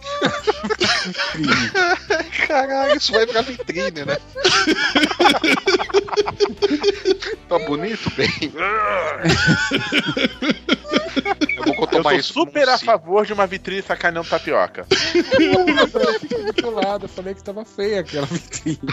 Caralho, isso vai pra vitrine, né? tá bonito, bem. Eu vou Eu tomar sou isso como super a sim. favor de uma vitrine sacaneando tapioca. Fica do teu lado, eu falei que tava feia aquela vitrine.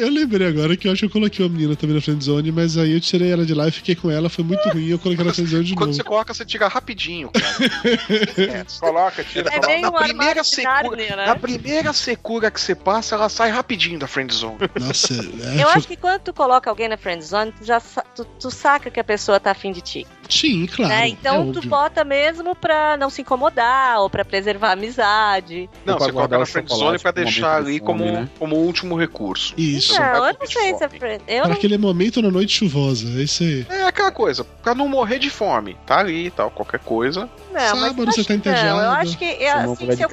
Eu lembrei agora que eu acho que eu coloquei uma menina também na friendzone, mas aí eu tirei ela de lá e fiquei com ela, foi muito ruim, eu coloquei na friendzone de Quando novo. você coloca, você tira rapidinho, cara. É, Coloca, tira, É bem na um primeira secura, Nárnia, né? na primeira secura que você passa, ela sai rapidinho da friend zone. Nossa, é, Eu acho que quando tu coloca alguém na friendzone, tu já tu, tu saca que a pessoa tá afim de ti. Sim, claro. né? é Então tu óbvio. bota mesmo pra não se incomodar ou pra preservar a amizade. Não, você coloca na o friend chocolate zone pra deixar ali fome, como, né? como último recurso. Isso. Não, eu não sei se é friend. Eu Pra não aquele momento na noite chuvosa, é isso aí. É aquela coisa, pra não morrer de fome. Tá ali e tal, qualquer coisa. Não, mas Sábado eu você tá que não. entediado. Eu acho que uma assim, se eu.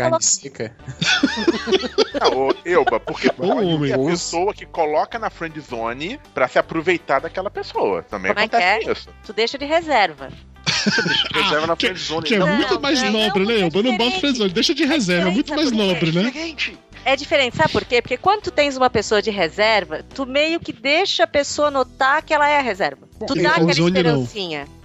Não, ô, Elba, porque pode a pessoa que coloca na friend zone pra se aproveitar daquela pessoa. Também Como é que acontece é? isso. Tu deixa de reserva. Reserva na que, friend zone. que é não. muito mais não, nobre, não, né? é Eu não boto diferente. friendzone, deixa de reserva, é muito mais nobre, né? É diferente, sabe por quê? Porque quando tu tens uma pessoa de reserva, tu meio que deixa a pessoa notar que ela é a reserva. Tu dá aquela friendzone, não.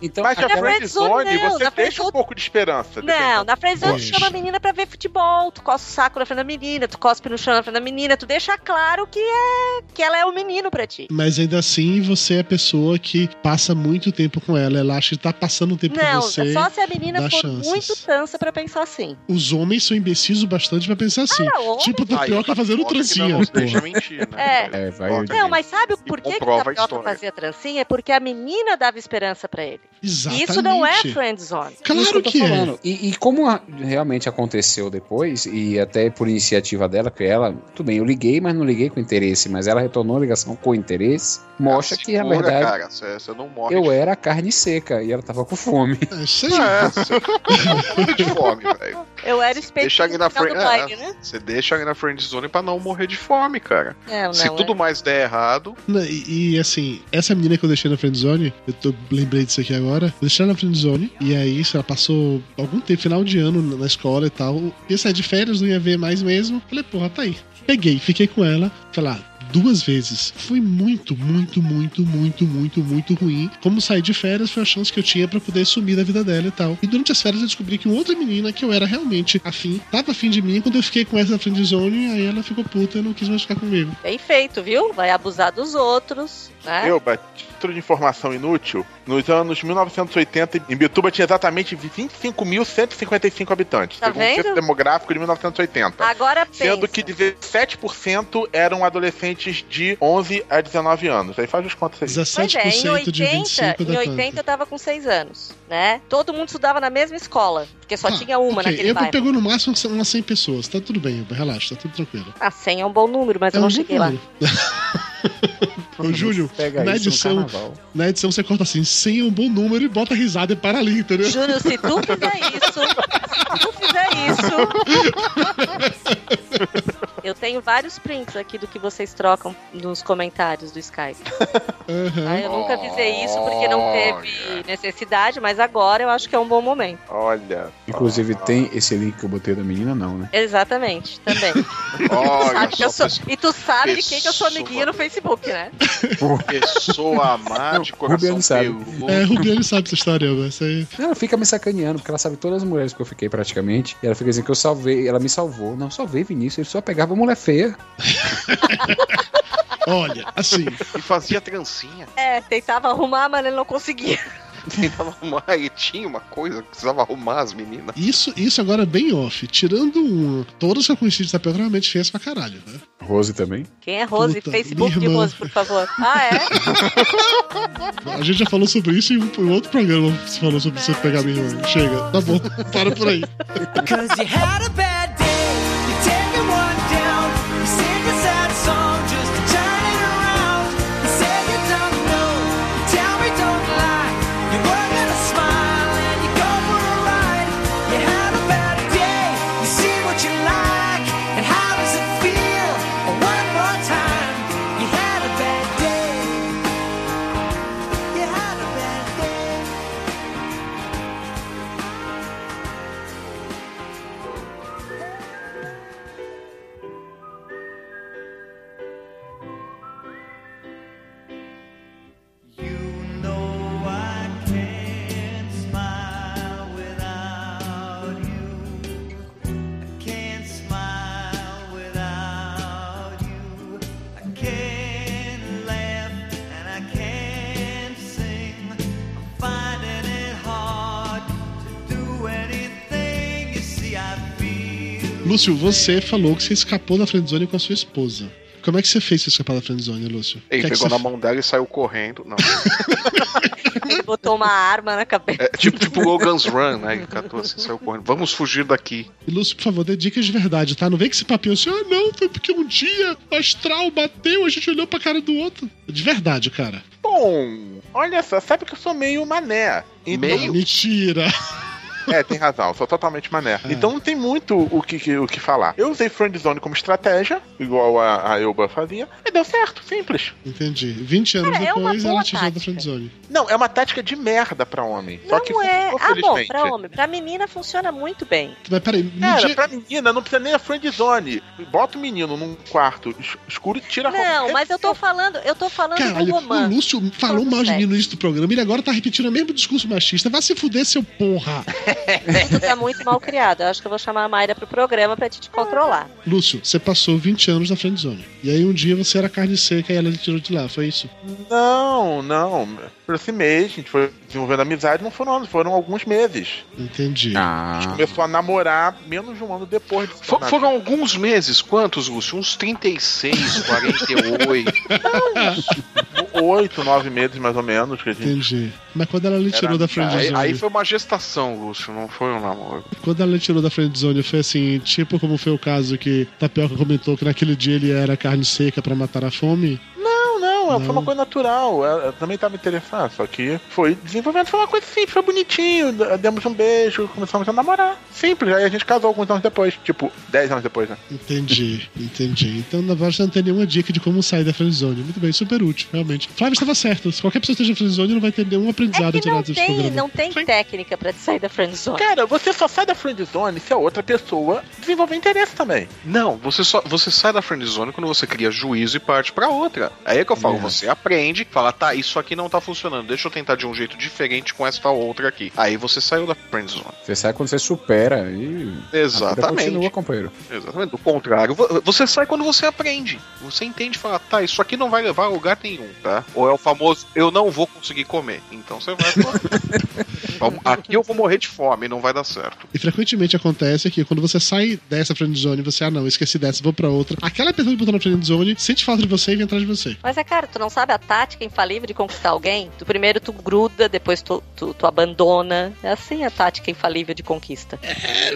Então, Mas a Na friend friendzone, zone, não, você deixa friendzone- um pouco de esperança. Não, na friendzone tu chama a menina pra ver futebol, tu cospe o saco na frente da menina, tu cospe no chão na frente da menina, tu deixa claro que é que ela é o menino pra ti. Mas ainda assim, você é a pessoa que passa muito tempo com ela. Ela acha que tá passando tempo Não, com você. só se a menina for chances. muito tansa pra pensar assim. Os homens são imbecis o bastante pra pensar assim. Ah, tipo o tapioca Aí, fazendo trancinha, não deixa porra. mentir, né? É. É, vai. Não, mas sabe E por que, que o Tapioca fazia trancinha? É porque a menina dava esperança pra ele. Exatamente. Isso não é friend zone. Isso eu tô falando. E, e como a- realmente aconteceu depois, e até por iniciativa dela, que ela, tudo bem, eu liguei, mas não liguei com interesse, mas ela retornou a ligação com interesse, mostra que, na Segura, verdade, cara, você você não morre eu de era carne seca e ela tava com fome. É isso aí. É, você não morre de fome, velho. Eu era Deixa na friend, baile, é, né? Você deixa ali na friend zone pra não morrer de fome, cara. É, não, Se é. tudo mais der errado, Não, E, e, assim, essa menina que eu deixei na friendzone, eu tô, lembrei disso aqui agora, deixei ela na friendzone, e aí, sei lá, passou algum tempo, final de ano na escola e tal, ia sair de férias, não ia ver mais mesmo, falei, porra, tá aí. Peguei, fiquei com ela, sei lá, duas vezes. Foi muito, muito, muito, muito, muito, muito ruim. Como sair de férias foi a chance que eu tinha pra poder sumir da vida dela e tal. E durante as férias eu descobri que uma outra menina que eu era realmente afim, tava afim de mim, quando eu fiquei com essa friendzone, aí ela ficou puta e não quis mais ficar comigo. Bem feito, viu? Vai abusar dos outros, né? Eu, título de informação inútil, nos anos 1980, Imbituba tinha exatamente 25.155 habitantes, Tá segundo o censo vendo? demográfico de 1980. Agora Sendo pensa. que 17% eram adolescentes de 11 a 19 anos. Aí faz os contas aí. Pois é, em 80, em 80 eu tava com 6 anos, né? Todo mundo estudava na mesma escola, porque só tinha uma Ok, naquele eu bairro. pegou no máximo umas 100 pessoas. Tá tudo bem, relaxa, tá tudo tranquilo. Ah, 100 é um bom número, mas É eu não um cheguei lá. Ô, Júlio, Pega na edição, na edição você corta assim, 100 é um bom número e bota risada e para ali, entendeu? Júlio, se tu fizer isso, se tu fizer isso. Eu tenho vários prints aqui do que vocês trocam nos comentários do Skype. Ah, eu nunca avisei isso porque não teve necessidade, mas agora eu acho que é um bom momento. Olha. Inclusive tem esse link que eu botei da menina, não, né? Exatamente, também. Olha Sabe que eu só, sou- E tu sabe de quem que eu sou amiguinha no Facebook, né? Pessoa má de coração Rubiane sabe. peludo. É, Rubiane sabe essa história, isso aí. Ela fica me sacaneando, porque ela sabe todas as mulheres que eu fiquei praticamente. E ela fica dizendo que eu salvei, ela me salvou. Não, salvei Vinícius, ele só pegava mulher feia. Olha, assim. E fazia trancinha. É, tentava arrumar, mas ele não conseguia. Tentava arrumar, e tinha uma coisa que precisava arrumar as meninas. Isso, isso agora é bem off. Tirando um, todas que eu conheci de Tapeu realmente fez pra caralho, né? Rose também. Quem é Rose? Puta, Facebook de. Rose, por favor. Ah, é? A gente já falou sobre isso em um, em outro programa. Você falou sobre você pegar minha irmã. Chega, tá bom, para por aí. Lúcio, você falou que você escapou da friendzone com a sua esposa. Como é que você fez pra escapar da friendzone, Lúcio? Ele que é que pegou você na mão dela e saiu correndo. Não. Ele botou uma arma na cabeça. É, tipo, tipo Logan's Run, né? Ele catou assim, saiu correndo. Vamos fugir daqui. E, Lúcio, por favor, dê dicas de verdade, tá? Não vem com esse papinho assim, ah, não, foi porque um dia o astral bateu, a gente olhou pra cara do outro. De verdade, cara. Bom, olha só, sabe que eu sou meio mané. Então- Mentira. É, tem razão, sou totalmente mané. Então não tem muito o que, o que falar. Eu usei Friendzone como estratégia, igual a, a Elba fazia, e deu certo, simples. Entendi. 20 anos Cara, é depois, ela boa te joga tática. friendzone. Não, é uma tática de merda pra homem. Só que Não é. funcionou, Ah, bom, pra homem. Pra menina funciona muito bem. Mas peraí, Cara, dia... pra menina não precisa nem a friendzone. Bota o menino num quarto es- escuro e tira a roupa. Não, mas eu tô falando, eu tô falando do Caralho, romance. o Lúcio falou mal de mim no início do programa, ele agora tá repetindo o mesmo discurso machista. Vai se fuder, seu porra. Tu tá muito mal criado. Eu acho que eu vou chamar a Mayra pro programa pra te, te controlar. Lúcio, você passou 20 anos na friendzone. E aí um dia você era carne seca e ela te tirou de lá, foi isso? Não, não. Por esse mês, a gente foi desenvolvendo amizade, não foram anos, foram alguns meses. Entendi. A gente começou a namorar menos de um ano depois de se Fo- tornar foram alguns meses. Quantos, Lúcio? Uns 36, 48. oito, nove meses mais ou menos que a gente. Entendi. Mas quando ela lhe tirou da Aí, friendzone, aí foi uma gestação, Lúcio, não foi um namoro. quando ela lhe tirou da friendzone, foi assim, tipo como foi o caso que Tapioca comentou que naquele dia ele era carne seca pra matar a fome. Não, Não. foi uma coisa natural. Ela, ela também tava interessada, só que foi desenvolvendo, foi uma coisa simples, foi bonitinho. Demos um beijo, começamos a namorar. Simples, aí a gente casou alguns anos depois, tipo, 10 anos depois, né? Entendi, entendi. Então na verdade você não tem nenhuma dica de como sair da friendzone. Muito bem, super útil, realmente. Flávio estava certo. Se qualquer pessoa esteja na friendzone, não vai ter nenhum aprendizado É que não tirado desse tem, programa. não tem técnica pra sair da friendzone. Cara, você só sai da friend zone se a outra pessoa desenvolver interesse também. Não, você só você sai da friend zone quando você cria juízo e parte pra outra. Aí é que eu falo, É. você aprende, fala, tá, isso aqui não tá funcionando, deixa eu tentar de um jeito diferente com essa outra aqui. Aí você saiu da friend zone. Você sai quando você supera e. Exatamente. continua, companheiro. Exatamente. Do contrário, vo- você sai quando você aprende. Você entende e fala, tá, isso aqui não vai levar a lugar nenhum, tá? Ou é o famoso, eu não vou conseguir comer. Então você vai. Aqui eu vou morrer de fome, não vai dar certo. E frequentemente acontece que quando você sai dessa friendzone, você, ah não, esqueci dessa, vou pra outra. Aquela pessoa que botou na friendzone sente falta de você e vem atrás de você. Mas é, cara, tu não sabe a tática infalível de conquistar alguém? Tu primeiro tu gruda, depois tu, tu, tu abandona. É assim a tática infalível de conquista.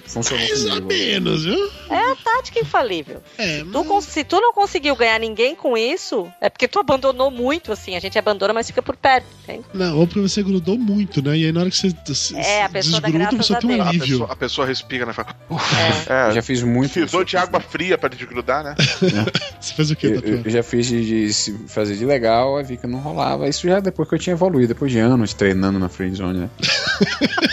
Funcionou Mais ou comigo. menos, viu? É a tática infalível. É, Tu cons- se tu não conseguiu ganhar ninguém com isso, é porque tu abandonou muito, assim. A gente abandona, mas fica por perto, entende? Não, ou porque você grudou muito, né? E aí na hora que você se- É, a pessoa desgruda, você a tem um Deus. A alívio. pessoa, a pessoa respira, né? Fala, É. É, Já fiz muito. precisou de água fria pra desgrudar, né? Você fez o quê, Eu, eu já fiz de, de se fazer de legal, aí vi que não rolava. Isso já depois que eu tinha evoluído, depois de anos treinando na friendzone, né?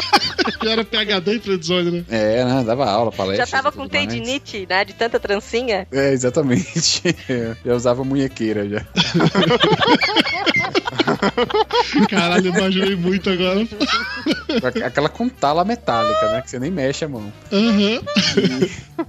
Já era PHD em friendzone, né? É, né? Dava aula, palestra. Já tava com tendinite, né? De tanta trancinha. É, exatamente. já usava munhequeira já. Caralho, eu imaginei muito agora. Aquela com tala metálica, né? Que você nem mexe a mão. Aham.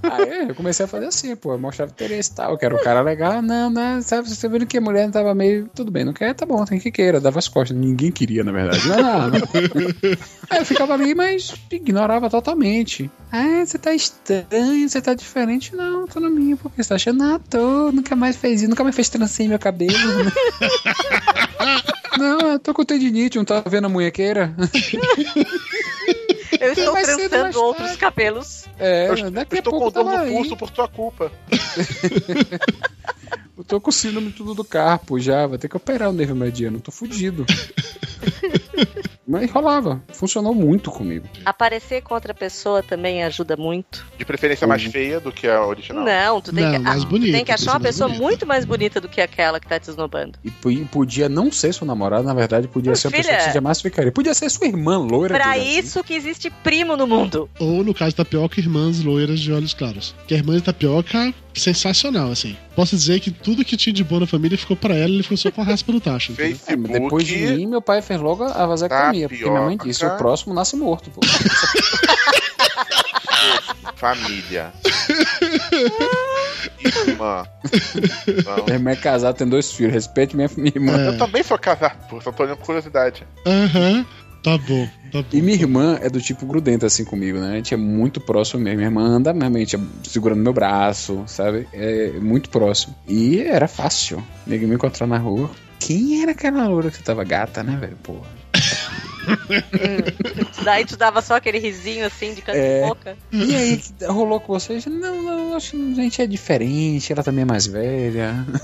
Aí eu comecei a fazer assim, pô, eu mostrava interesse e tal. Eu quero um cara legal, não, não, sabe, você vendo que a mulher tava meio. Tudo bem, não quer, tá bom, tem que queira. Dava as costas, ninguém queria, na verdade. Não, não, não. Aí eu ficava ali, mas ignorava totalmente. Ah, você tá estranho, você tá diferente. Não, tô na minha, porque você tá achando, ah, tô, nunca mais fez isso, nunca mais fez trancinha em meu cabelo. Eu tô com tendinite, não tá vendo a munhequeira? Eu estou trançando outros cabelos. É, eu daqui a estou pouco com dor no pulso por tua culpa. Eu tô com síndrome tudo do carpo já, vou ter que operar o nervo mediano, tô fudido. Mas rolava, funcionou muito comigo. Aparecer com outra pessoa também ajuda muito. De preferência mais feia do que a original. Não, tu tem, Não, que, mais ah, tu bonita, tem que tem que achar uma pessoa bonita. muito mais bonita do que aquela que tá te esnobando. E po- podia não ser sua namorada, na verdade, podia Meu ser uma filha, pessoa que você jamais ficaria. Podia ser sua irmã loira. Pra Brasil. isso que existe primo no mundo. Ou, no caso da Tapioca, irmãs loiras de olhos claros. Que a irmã de Tapioca, sensacional, assim. Posso dizer que tudo que tinha de bom na família ficou pra ela e ele ficou só com a raspa no tacho. entendeu? É, depois de Facebook. mim, meu pai fez logo a vasectomia, porque minha mãe disse: o próximo nasce morto. Pô. Família. Irmã. Não. Minha irmã é casada, tem dois filhos. Respeite minha, minha irmã. É. Eu também sou casado, pô, só tô olhando por curiosidade. Aham. Tá bom, tá bom. E minha irmã é do tipo grudenta assim comigo, né? A gente é muito próximo mesmo. Minha irmã anda realmente segurando meu braço, sabe? É muito próximo. E era fácil. Ninguém me encontrar na rua. Quem era aquela loura que tava gata, né, velho? Porra. Daí tu dava só aquele risinho assim de canto É. de boca. E aí, rolou com vocês? Não, não, acho que a gente é diferente, ela também é mais velha.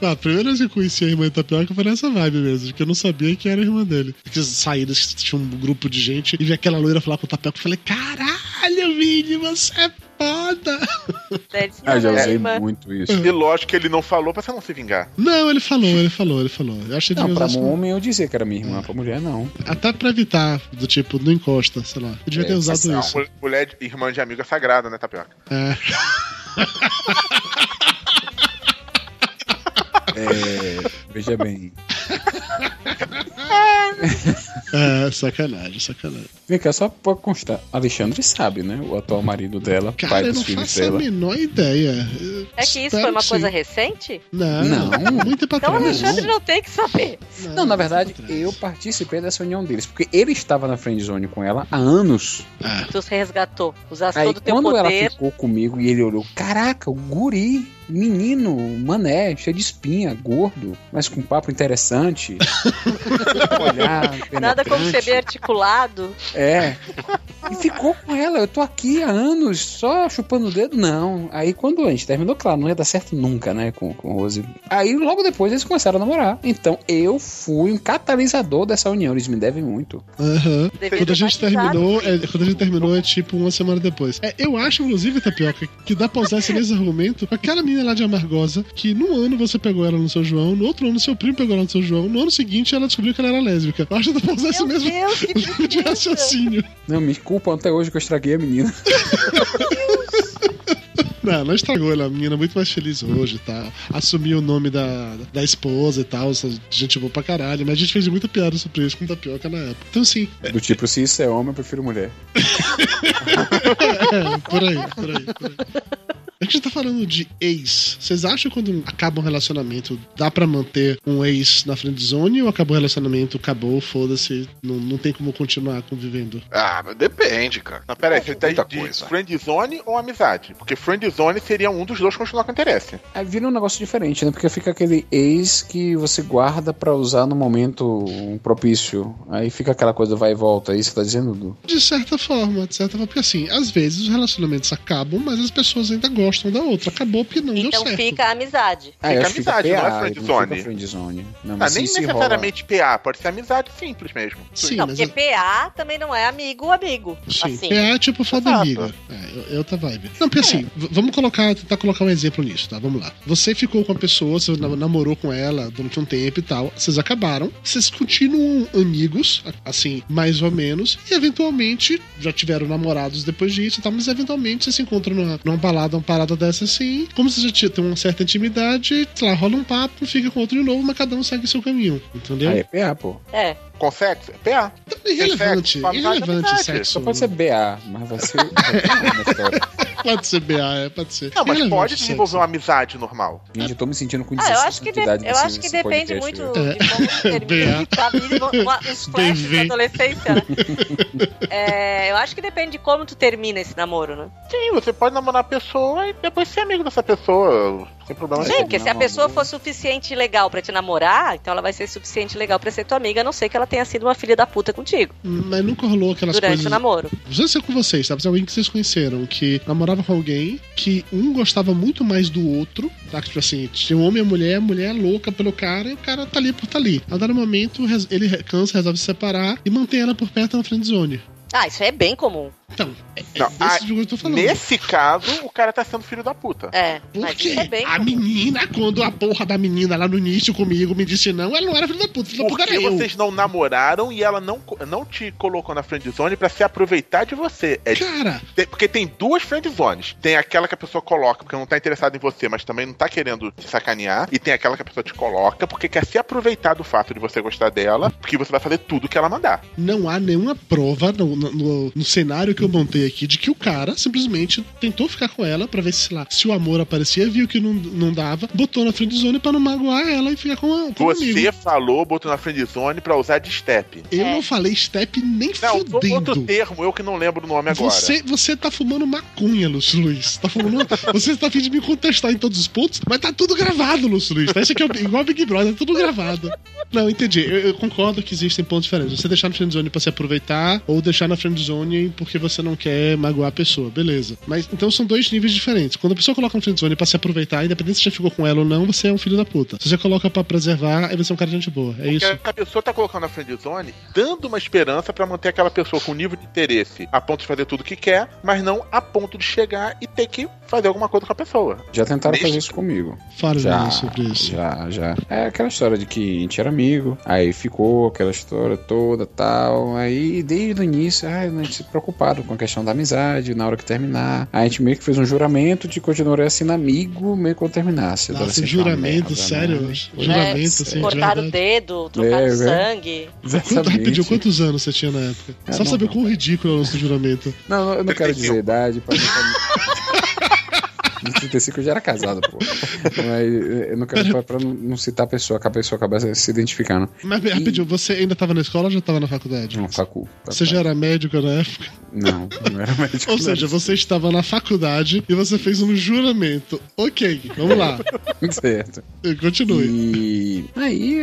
Ah, a primeira vez que eu conheci a irmã de Tapioca foi nessa vibe mesmo, porque eu não sabia que era a irmã dele. Porque as saídas que tinha um grupo de gente e vi aquela loira falar com o Tapioca e falei: Caralho, Vini, você é ele disse, Ah, já é usei muito isso. E lógico que ele não falou pra você não se vingar. Não, ele falou, ele falou, ele falou. Eu achei que Não, pra um homem eu dizia que era minha irmã, pra mulher não. Até pra evitar, do tipo, não encosta, sei lá. Eu devia É, ter usado isso. mul- mulher, irmã de amiga sagrada, né, Tapioca? É. É, veja bem. É, sacanagem, sacanagem. Vem cá, só pra constar. Alexandre sabe, né? O atual marido dela, pai Cara, eu dos não filhos faço dela. a menor ideia. É que isso foi uma sim. coisa recente? Não, Não. muito tempo Então o. Alexandre não tem que saber. Não, na verdade, eu participei dessa união deles, porque ele estava na friendzone com ela há anos. Ah, Tu se resgatou. Usaste Aí todo o teu quando ela poder. ficou comigo e ele olhou, caraca, o guri menino, mané, cheio de espinha, gordo, mas com papo interessante. olhar, Nada como ser bem articulado. É. E ficou com ela. Eu tô aqui há anos só chupando o dedo. Não. Aí quando a gente terminou, claro, não ia dar certo nunca, né? Com, com Rose. Aí logo depois eles começaram a namorar. Então eu fui um catalisador dessa união. Eles me devem muito. Aham. Devido Quando a gente terminou, é, quando a gente terminou é tipo uma semana depois. É, eu acho, inclusive, Tapioca, que dá pra usar esse mesmo argumento com aquela menina lá de Amargosa, que no ano você pegou ela no São João, no outro ano seu primo pegou ela no São João, no ano seguinte ela descobriu que ela era lésbica. Eu acho que dá pra usar esse Meu mesmo Deus, que tipo de raciocínio. Não, me culpam até hoje que eu estraguei a menina. Não, não estragou ela, é uma menina muito mais feliz hoje tal. Assumiu o nome da, da esposa e tal, essa gente boa pra caralho, mas a gente fez muita piada sobre isso com tapioca na época. Então, assim, Do tipo, se isso é homem, eu prefiro mulher. é, por aí, por aí, por aí. A gente tá falando de ex. Vocês acham que quando acaba um relacionamento, dá pra manter um ex na friend zone ou acabou o relacionamento, acabou, foda-se, não, não tem como continuar convivendo? Ah, mas depende, cara. Não, peraí, você tá Muita de coisa. friend zone ou amizade? Porque friend zone seria um dos dois continuar com interesse. Aí vira um negócio diferente, né? Porque fica aquele ex que você guarda pra usar no momento propício. Aí fica aquela coisa vai e volta. É isso que tá dizendo, Dudu? De certa forma, de certa forma, porque assim, às vezes os relacionamentos acabam, mas as pessoas ainda gostam da outra. Acabou porque não deu Então certo. fica a amizade. Ah, Fica que fica amizade, não é PA, friend não zone. fica friend zone. Não, Ah, mas nem se rola- necessariamente PA, pode ser amizade simples mesmo. Sim, não, mas porque PA também não é amigo amigo. Sim, assim. PA é tipo foda Exato. amiga. É, é outra vibe. Não, porque assim, v- vamos colocar, tentar colocar um exemplo nisso, tá? Vamos lá. Você ficou com a pessoa, você nam- namorou com ela durante um tempo e tal, vocês acabaram, vocês continuam amigos, assim, mais ou menos, e eventualmente já tiveram namorados depois disso e tal, mas eventualmente vocês se encontram numa, numa balada, uma parada dessa assim, como vocês já tem uma certa intimidade, sei lá, rola um papo, fica com outro de novo, mas cada um segue seu caminho, entendeu? Aí é PA, pô. É. Com sexo? PA. irrelevante, sexo, irrelevante amizade. sexo. Só pode ser BA, mas vai ser. Pode ser BA, é, pode ser. Não, mas Irrelevante pode sexo. desenvolver uma amizade normal. Gente, eu tô me sentindo com Ah, 16 eu acho que, de- eu acho que depende muito de como termina a vida, uma- uns flashes da adolescência, né? É, eu acho que depende de como tu termina esse namoro, né? Sim, você pode namorar a pessoa e depois ser amigo dessa pessoa. Sem problema Sim, nenhum. porque se a pessoa for suficiente legal pra te namorar, então ela vai ser suficiente legal pra ser tua amiga, a não ser que ela tenha sido uma filha da puta contigo Mas nunca rolou aquelas durante coisas. o namoro. Não sei se é com vocês, tá? Mas é alguém que vocês conheceram que namorava com alguém que um gostava muito mais do outro, tá? Que, Tipo assim, tinha um homem e a mulher, a mulher é louca pelo cara e o cara tá ali por tá ali. A dado momento, ele cansa, resolve se separar e mantém ela por perto na friend zone. Ah, isso é bem comum. Então, é, é Não, desse ah, jogo que eu tô falando. Nesse caso, o cara tá sendo filho da puta. É, Porque é bem a comum. menina, quando a porra da menina lá no início comigo me disse não, ela não era filha da puta, da puta Porque era eu. vocês não namoraram e ela não, não te colocou na friend zone pra se aproveitar de você. É Cara, Tem- porque tem duas friend zones. Tem aquela que a pessoa coloca porque não tá interessada em você, mas também não tá querendo te sacanear. E tem aquela que a pessoa te coloca porque quer se aproveitar do fato de você gostar dela, porque você vai fazer tudo que ela mandar. não há nenhuma prova no, no- no- no cenário que eu montei aqui de que o cara simplesmente tentou ficar com ela pra ver se, lá, se o amor aparecia, viu que não, não dava, botou na friend zone pra não magoar ela e ficar com, a, com o Você amigo. falou, botou na friend zone pra usar de step. Eu É. não falei step nem Não, usou outro fudendo. termo, eu que não lembro o nome agora. Você, você tá fumando maconha, Lúcio Luiz. Tá fumando. você tá a fim de me contestar em todos os pontos, mas tá tudo gravado, Lúcio Luiz. Tá? Isso aqui é igual Big Brother, tá tudo gravado. Não, entendi. Eu, eu concordo que existem pontos diferentes. Você deixar na friendzone pra se aproveitar, ou deixar na friendzone porque você não quer magoar a pessoa, beleza. Mas então são dois níveis diferentes. Quando a pessoa coloca na friendzone pra se aproveitar, independente se já ficou com ela ou não, você é um filho da puta. Se você coloca pra preservar, aí você é um cara de gente boa. É isso. Porque a pessoa tá colocando na friend zone, dando uma esperança pra manter aquela pessoa com nível de interesse a ponto de fazer tudo que quer, mas não a ponto de chegar e ter que fazer alguma coisa com a pessoa. Já tentaram Deixa- fazer isso comigo. Fala Já, sobre isso. já, já. É aquela história de que a gente era amigo, aí ficou aquela história toda tal. Aí desde o início, ai, a gente se preocupado com a questão da amizade, na hora que terminar. Aí a gente meio que fez um juramento de continuar sendo amigo meio que quando terminasse. Nossa, um juramento, merda, sério? né? Juramento, É, assim, de cortar o dedo, trocar É, o é. sangue. Quanto, rapidinho, quantos anos você tinha na época? É, Só pra não, saber não. o quão ridículo é o nosso juramento. Não, eu não quero dizer idade. Pra... No 35 eu já era casado, pô. Mas eu não quero pra, pra não- citar a pessoa, que a pessoa acaba se identificando. Mas rapidinho, você ainda tava na escola ou já tava na faculdade? Não, facu. Você já era médico na época? Não, não era médico. Ou seja, você estava na faculdade e você fez um juramento. Ok, vamos lá. certo. Continue. E aí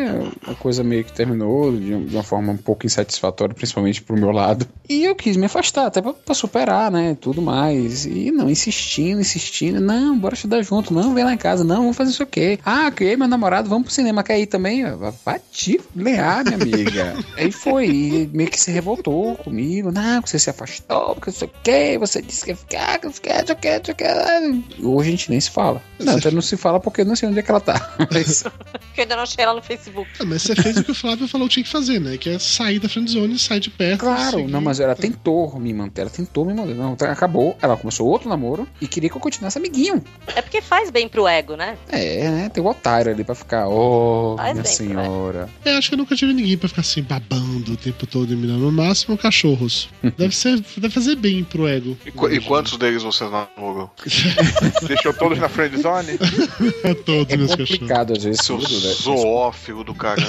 a coisa meio que terminou de de uma forma um pouco insatisfatória, principalmente pro meu lado. E eu quis me afastar, até pra, pra superar, né? Tudo mais. E não, insistindo, insistindo. Não, bora estudar junto. Não, vem lá em casa. Não, vamos fazer isso aqui. Ah, e meu namorado, vamos pro cinema. Quer ir também? Vai te lear, minha amiga. aí foi. E meio que se revoltou comigo. Não, você se afastou, porque não sei o que. Você disse que ia ficar, que não sei o que, não sei o que, não sei o que. Hoje a gente nem se fala. Não, até não se fala porque eu não sei onde é que ela tá. Mas Porque eu ainda não achei ela no Facebook. Ah, mas você fez o que o Flávio falou que tinha que fazer, né? Que é sair da friendzone, sair de perto. Claro, seguir. não, mas ela tentou me manter, ela tentou me manter. Não, tá, acabou. Ela começou outro namoro e queria que eu continuasse amiguinho. É porque faz bem pro ego, né? É, né? Tem o otário ali pra ficar, oh, Faz minha senhora. Eu acho que eu nunca tive ninguém pra ficar assim, babando o tempo todo e me dando. No máximo, cachorros. Deve ser, deve fazer bem pro ego. E, qu- e quantos deles você namorou? Deixou todos na friend zone? Todos É meus cachorros. complicado às vezes Seu tudo, né? zoófilo do caramba.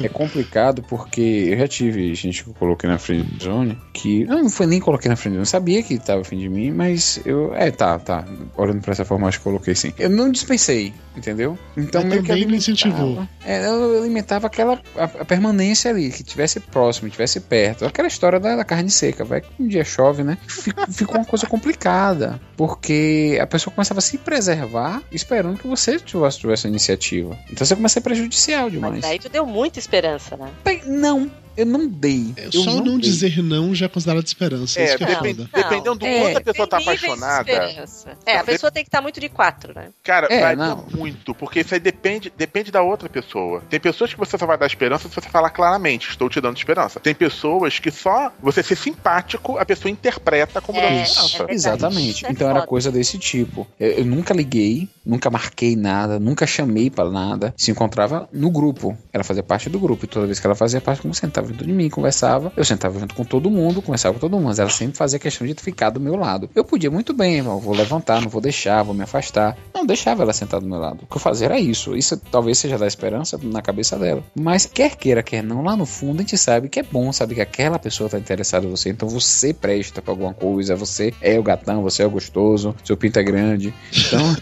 É complicado porque eu já tive gente que eu coloquei na friend zone que não, não foi nem coloquei na friend zone, eu sabia que tava afim de mim, mas eu é, tá, tá, olhando pra essa forma acho que coloquei sim. Eu não dispensei, entendeu? Então Mas meio que alimentava- incentivou. É, eu alimentava aquela a, a permanência ali, que tivesse próximo, tivesse perto. Aquela história da, da carne seca, vai que um dia chove, né? Fica- Ficou uma coisa complicada, porque a pessoa começava a se preservar esperando que você tivesse, tivesse a iniciativa. Então você começa a ser prejudicial demais. Mas daí tu deu muita esperança, né? Não, eu não dei. Eu Só não, dei. dizer não já é considerado esperança. É, isso que é depen- foda. dependendo do É, quanto a pessoa tá apaixonada. esperança. É, a Não, pessoa tem que estar muito de quatro, né? Cara, É, vai não. muito, porque isso aí depende, depende da outra pessoa. Tem pessoas que você só vai dar esperança se você falar claramente, estou te dando esperança. Tem pessoas que só você ser simpático, a pessoa interpreta como dando É, esperança. é verdade. Exatamente. Isso é Então era coisa desse tipo. Eu, eu nunca liguei, nunca marquei nada, nunca chamei pra nada. Se encontrava no grupo. Ela fazia parte do grupo. E toda vez que ela fazia parte, como sentava junto de mim, conversava. Eu sentava junto com todo mundo, conversava com todo mundo. Mas ela sempre fazia questão de ficar do meu lado. Eu podia muito bem. Vou levantar, não vou deixar, vou me afastar. Não deixava ela sentar do meu lado. O que eu fazia era isso. Isso talvez seja da esperança na cabeça dela. Mas quer queira, quer não, lá no fundo a gente sabe que é bom, sabe que aquela pessoa tá interessada em você. Então você presta pra alguma coisa. Você é o gatão, você é o gostoso, seu pinto é grande. Então.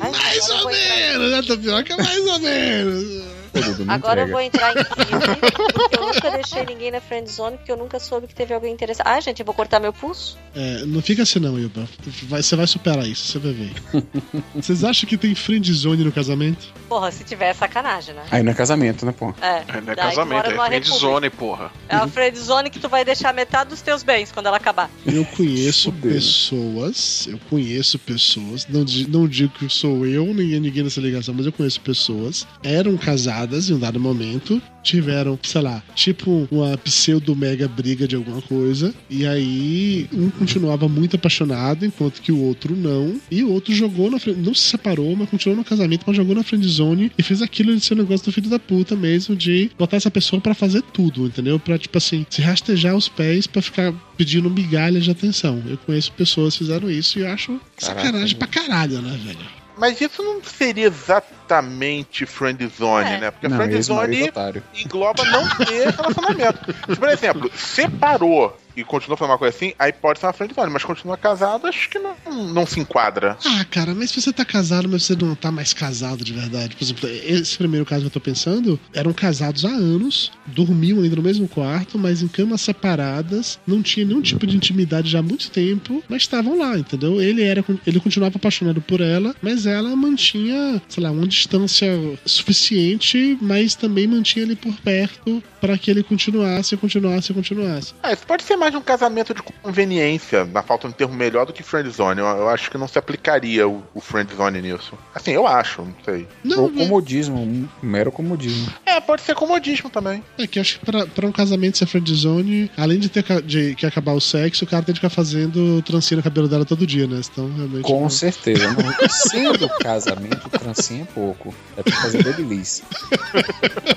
Ai, Mais ou menos, né, Tapioca? Mais ou menos. Agora eu entrega. vou entrar em crise, porque eu nunca deixei ninguém na friend zone, porque eu nunca soube que teve alguém interessado. Ah, gente, eu vou cortar meu pulso? É, não fica assim não, Ilba. Vai- Você vai superar isso, você vai ver. Vocês acham que tem friend zone no casamento? Porra, se tiver é sacanagem, né? Aí não é casamento, né, pô? É, É, não é casamento, é friend república. zone, porra. É a friend zone que tu vai deixar metade dos teus bens quando ela acabar. Eu conheço Fudeu. pessoas, eu conheço pessoas, não, não digo que sou eu, nem é ninguém nessa ligação, mas eu conheço pessoas, eram casadas em um dado momento, tiveram, sei lá, tipo uma pseudo-mega briga de alguma coisa, e aí um continuava muito apaixonado, enquanto que o outro não, e o outro jogou na frente, não se separou, mas continuou no casamento, mas jogou na friendzone e fez aquilo de ser um negócio do filho da puta mesmo, de botar essa pessoa pra fazer tudo, entendeu? Pra, tipo assim, se rastejar os pés pra ficar pedindo migalha de atenção. Eu conheço pessoas que fizeram isso e eu acho Caraca, sacanagem pra caralho, né, velho? Mas isso não seria exatamente friend zone, É. né? Porque Não, friend ex-marido zone otário. engloba não ter relacionamento. Se, por exemplo, separou e continua fazendo uma coisa assim, aí pode ser uma friend zone, mas continua casado, acho que não, não se enquadra. Ah, cara, mas se você tá casado, mas você não tá mais casado de verdade. Por exemplo, esse primeiro caso que eu tô pensando, eram casados há anos, dormiam ainda no mesmo quarto, mas em camas separadas, não tinha nenhum tipo de intimidade já há muito tempo, mas estavam lá, entendeu? Ele era, ele continuava apaixonado por ela, mas ela mantinha, sei lá, uma distância suficiente, mas também mantinha ele por perto para que ele continuasse, continuasse, continuasse. Ah, isso pode ser mais um casamento de conveniência, na falta de um termo melhor do que friend zone. Eu, eu acho que não se aplicaria o, o friend zone nisso. Assim, eu acho, não sei. Não, Ou comodismo, um mero comodismo. É, pode ser comodismo também. É que eu acho que pra, pra um casamento ser friendzone, além de ter de, que acabar o sexo, o cara tem que ficar fazendo trancinha no cabelo dela todo dia, né? Então, realmente. Com não- certeza. Não, sendo casamento, trancinha é pouco. É pra fazer babyliss.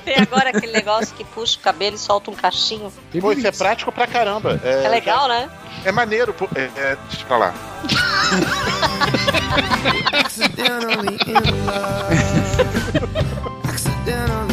Tem agora aquele negócio que puxa o cabelo e solta um cachinho. Pô, isso é prático pra caramba. É legal, né? É maneiro. pô, É, é, deixa pra lá. Accidentally in love. Accidentally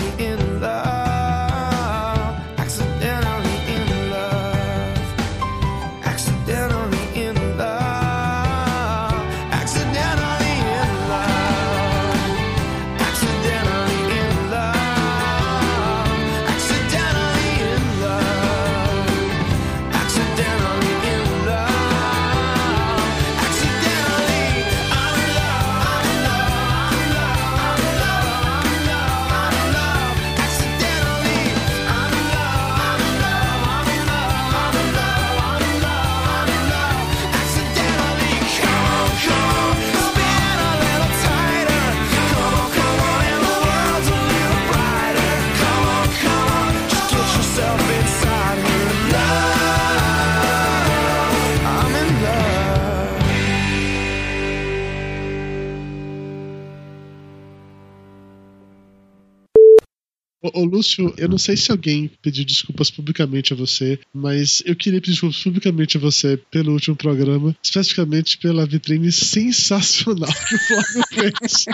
Lúcio, eu não sei se alguém pediu desculpas publicamente a você, mas eu queria pedir desculpas publicamente a você pelo último programa, especificamente pela vitrine sensacional que o Flávio fez.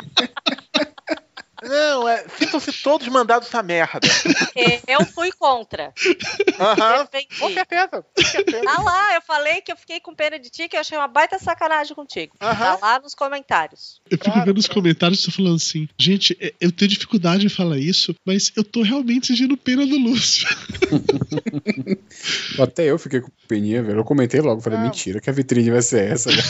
Não, é, sintam-se todos mandados essa merda. Eu fui contra. Aham. Defendi. Com certeza. Ah lá, eu falei que eu fiquei com pena de ti, que eu achei uma baita sacanagem contigo. Tá lá nos comentários. Eu fico vendo os comentários e tô falando assim, gente, é- eu tenho dificuldade em falar isso, mas eu tô realmente sentindo pena do Lúcio. Até eu fiquei com peninha, velho. Eu comentei logo, falei, mentira, que a vitrine vai ser essa, né?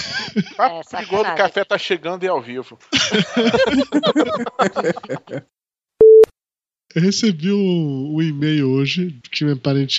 Gordo, o café tá chegando e ao vivo. Eu recebi um, um e-mail hoje, que me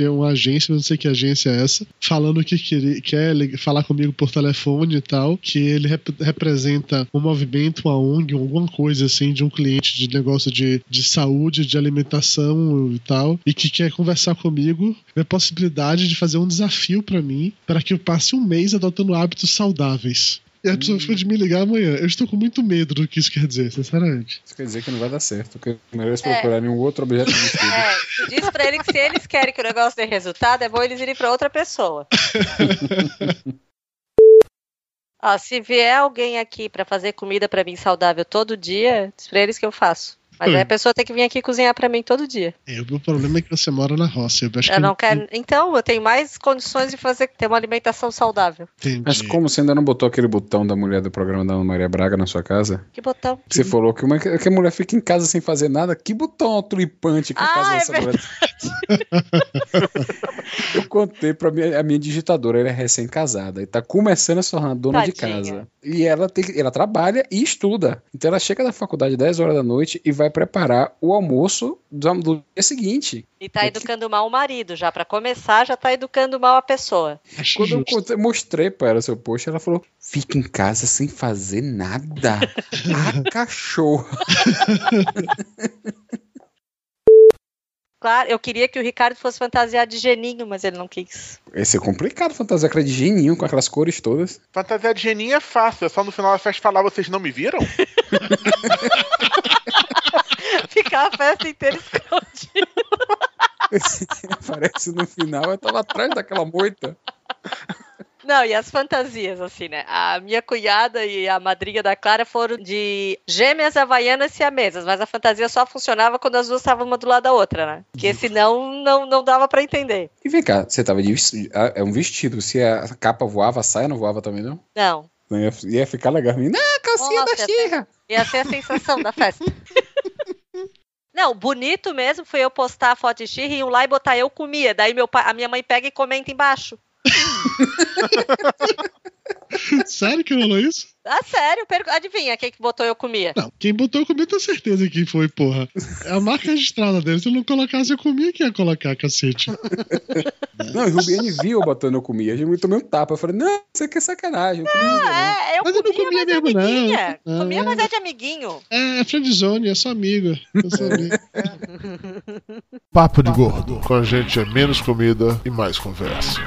é uma agência, não sei que agência é essa, falando que quer lig- falar comigo por telefone e tal, que ele rep- representa um movimento, uma ONG, alguma coisa assim, de um cliente de negócio de, de saúde, de alimentação e tal, e que quer conversar comigo, a possibilidade de fazer um desafio pra mim, para que eu passe um mês adotando hábitos saudáveis. E a pessoa ficou de me ligar amanhã. Eu estou com muito medo do que isso quer dizer, sinceramente. Isso quer dizer que não vai dar certo, que é melhor eles É. procurarem um outro objeto de estudo. É, diz pra ele que se eles querem que o negócio dê resultado, é bom eles irem pra outra pessoa. Ó, se vier alguém aqui pra fazer comida pra mim saudável todo dia, diz pra eles que eu faço. Mas aí a pessoa tem que vir aqui cozinhar pra mim todo dia. É, o meu problema é que você mora na roça. Eu acho Eu que não quero. Então, eu tenho mais condições de fazer ter uma alimentação saudável. Mas como você ainda não botou aquele botão da mulher do programa da Ana Maria Braga na sua casa? Que botão? Você falou que, uma, que a mulher fica em casa sem fazer nada. Que botão tulipante que a casa Ah, é dessa mulher. Eu contei pra minha, a minha digitadora, ela é recém-casada e tá começando a se tornar dona de Tadinha. casa. E ela, tem, ela trabalha e estuda. Então ela chega da faculdade 10 horas da noite e vai preparar o almoço do, do dia seguinte. E tá educando mal o marido, já pra começar, já tá educando mal a pessoa. Quando eu contei- mostrei pra ela seu post, ela falou: fica em casa sem fazer nada. A cachorra. Claro, eu queria que o Ricardo fosse fantasiado de geninho, mas ele não quis. Ia ser complicado fantasiar aquela de geninho com aquelas cores todas. Fantasia de geninho é fácil, é só no final da festa falar, vocês não me viram? Ficar a festa inteira escondido. Aparece no final, eu tava atrás daquela moita. Não, e as fantasias, assim, né? A minha cunhada e a madrinha da Clara foram de gêmeas havaianas siamesas, mas a fantasia só funcionava quando as duas estavam uma do lado da outra, né? Porque senão não, não dava pra entender. E vem cá, você tava de É um vestido. Se a capa voava, a saia não voava também, não? Não. Não ia, ia ficar legal. Ah, calcinha Nossa, da Xirra. Ia ser a sensação da festa. Não, bonito mesmo foi eu postar a foto de Xirra e ir lá e botar eu comia. Daí meu pai, a minha mãe pega e comenta embaixo. Sad, Coolies. Ah, sério? pergu- Adivinha quem que botou eu comia? Não, quem botou eu comi, eu tenho certeza que foi, porra. É a marca registrada dele. Se eu não colocasse, eu comia que ia colocar, cacete. Não, e o Rubiane viu eu botando eu comia. Eu tomei um tapa. Eu falei, não, isso aqui é sacanagem. Eu comia, não. É, eu Mas eu não comia, comia mas é mesmo, não. Ah. Comia, mas é de amiguinho. É, é friendzone, é só amigo. Eu sou amigo. Papo de gordo. Com a gente é menos comida e mais conversa.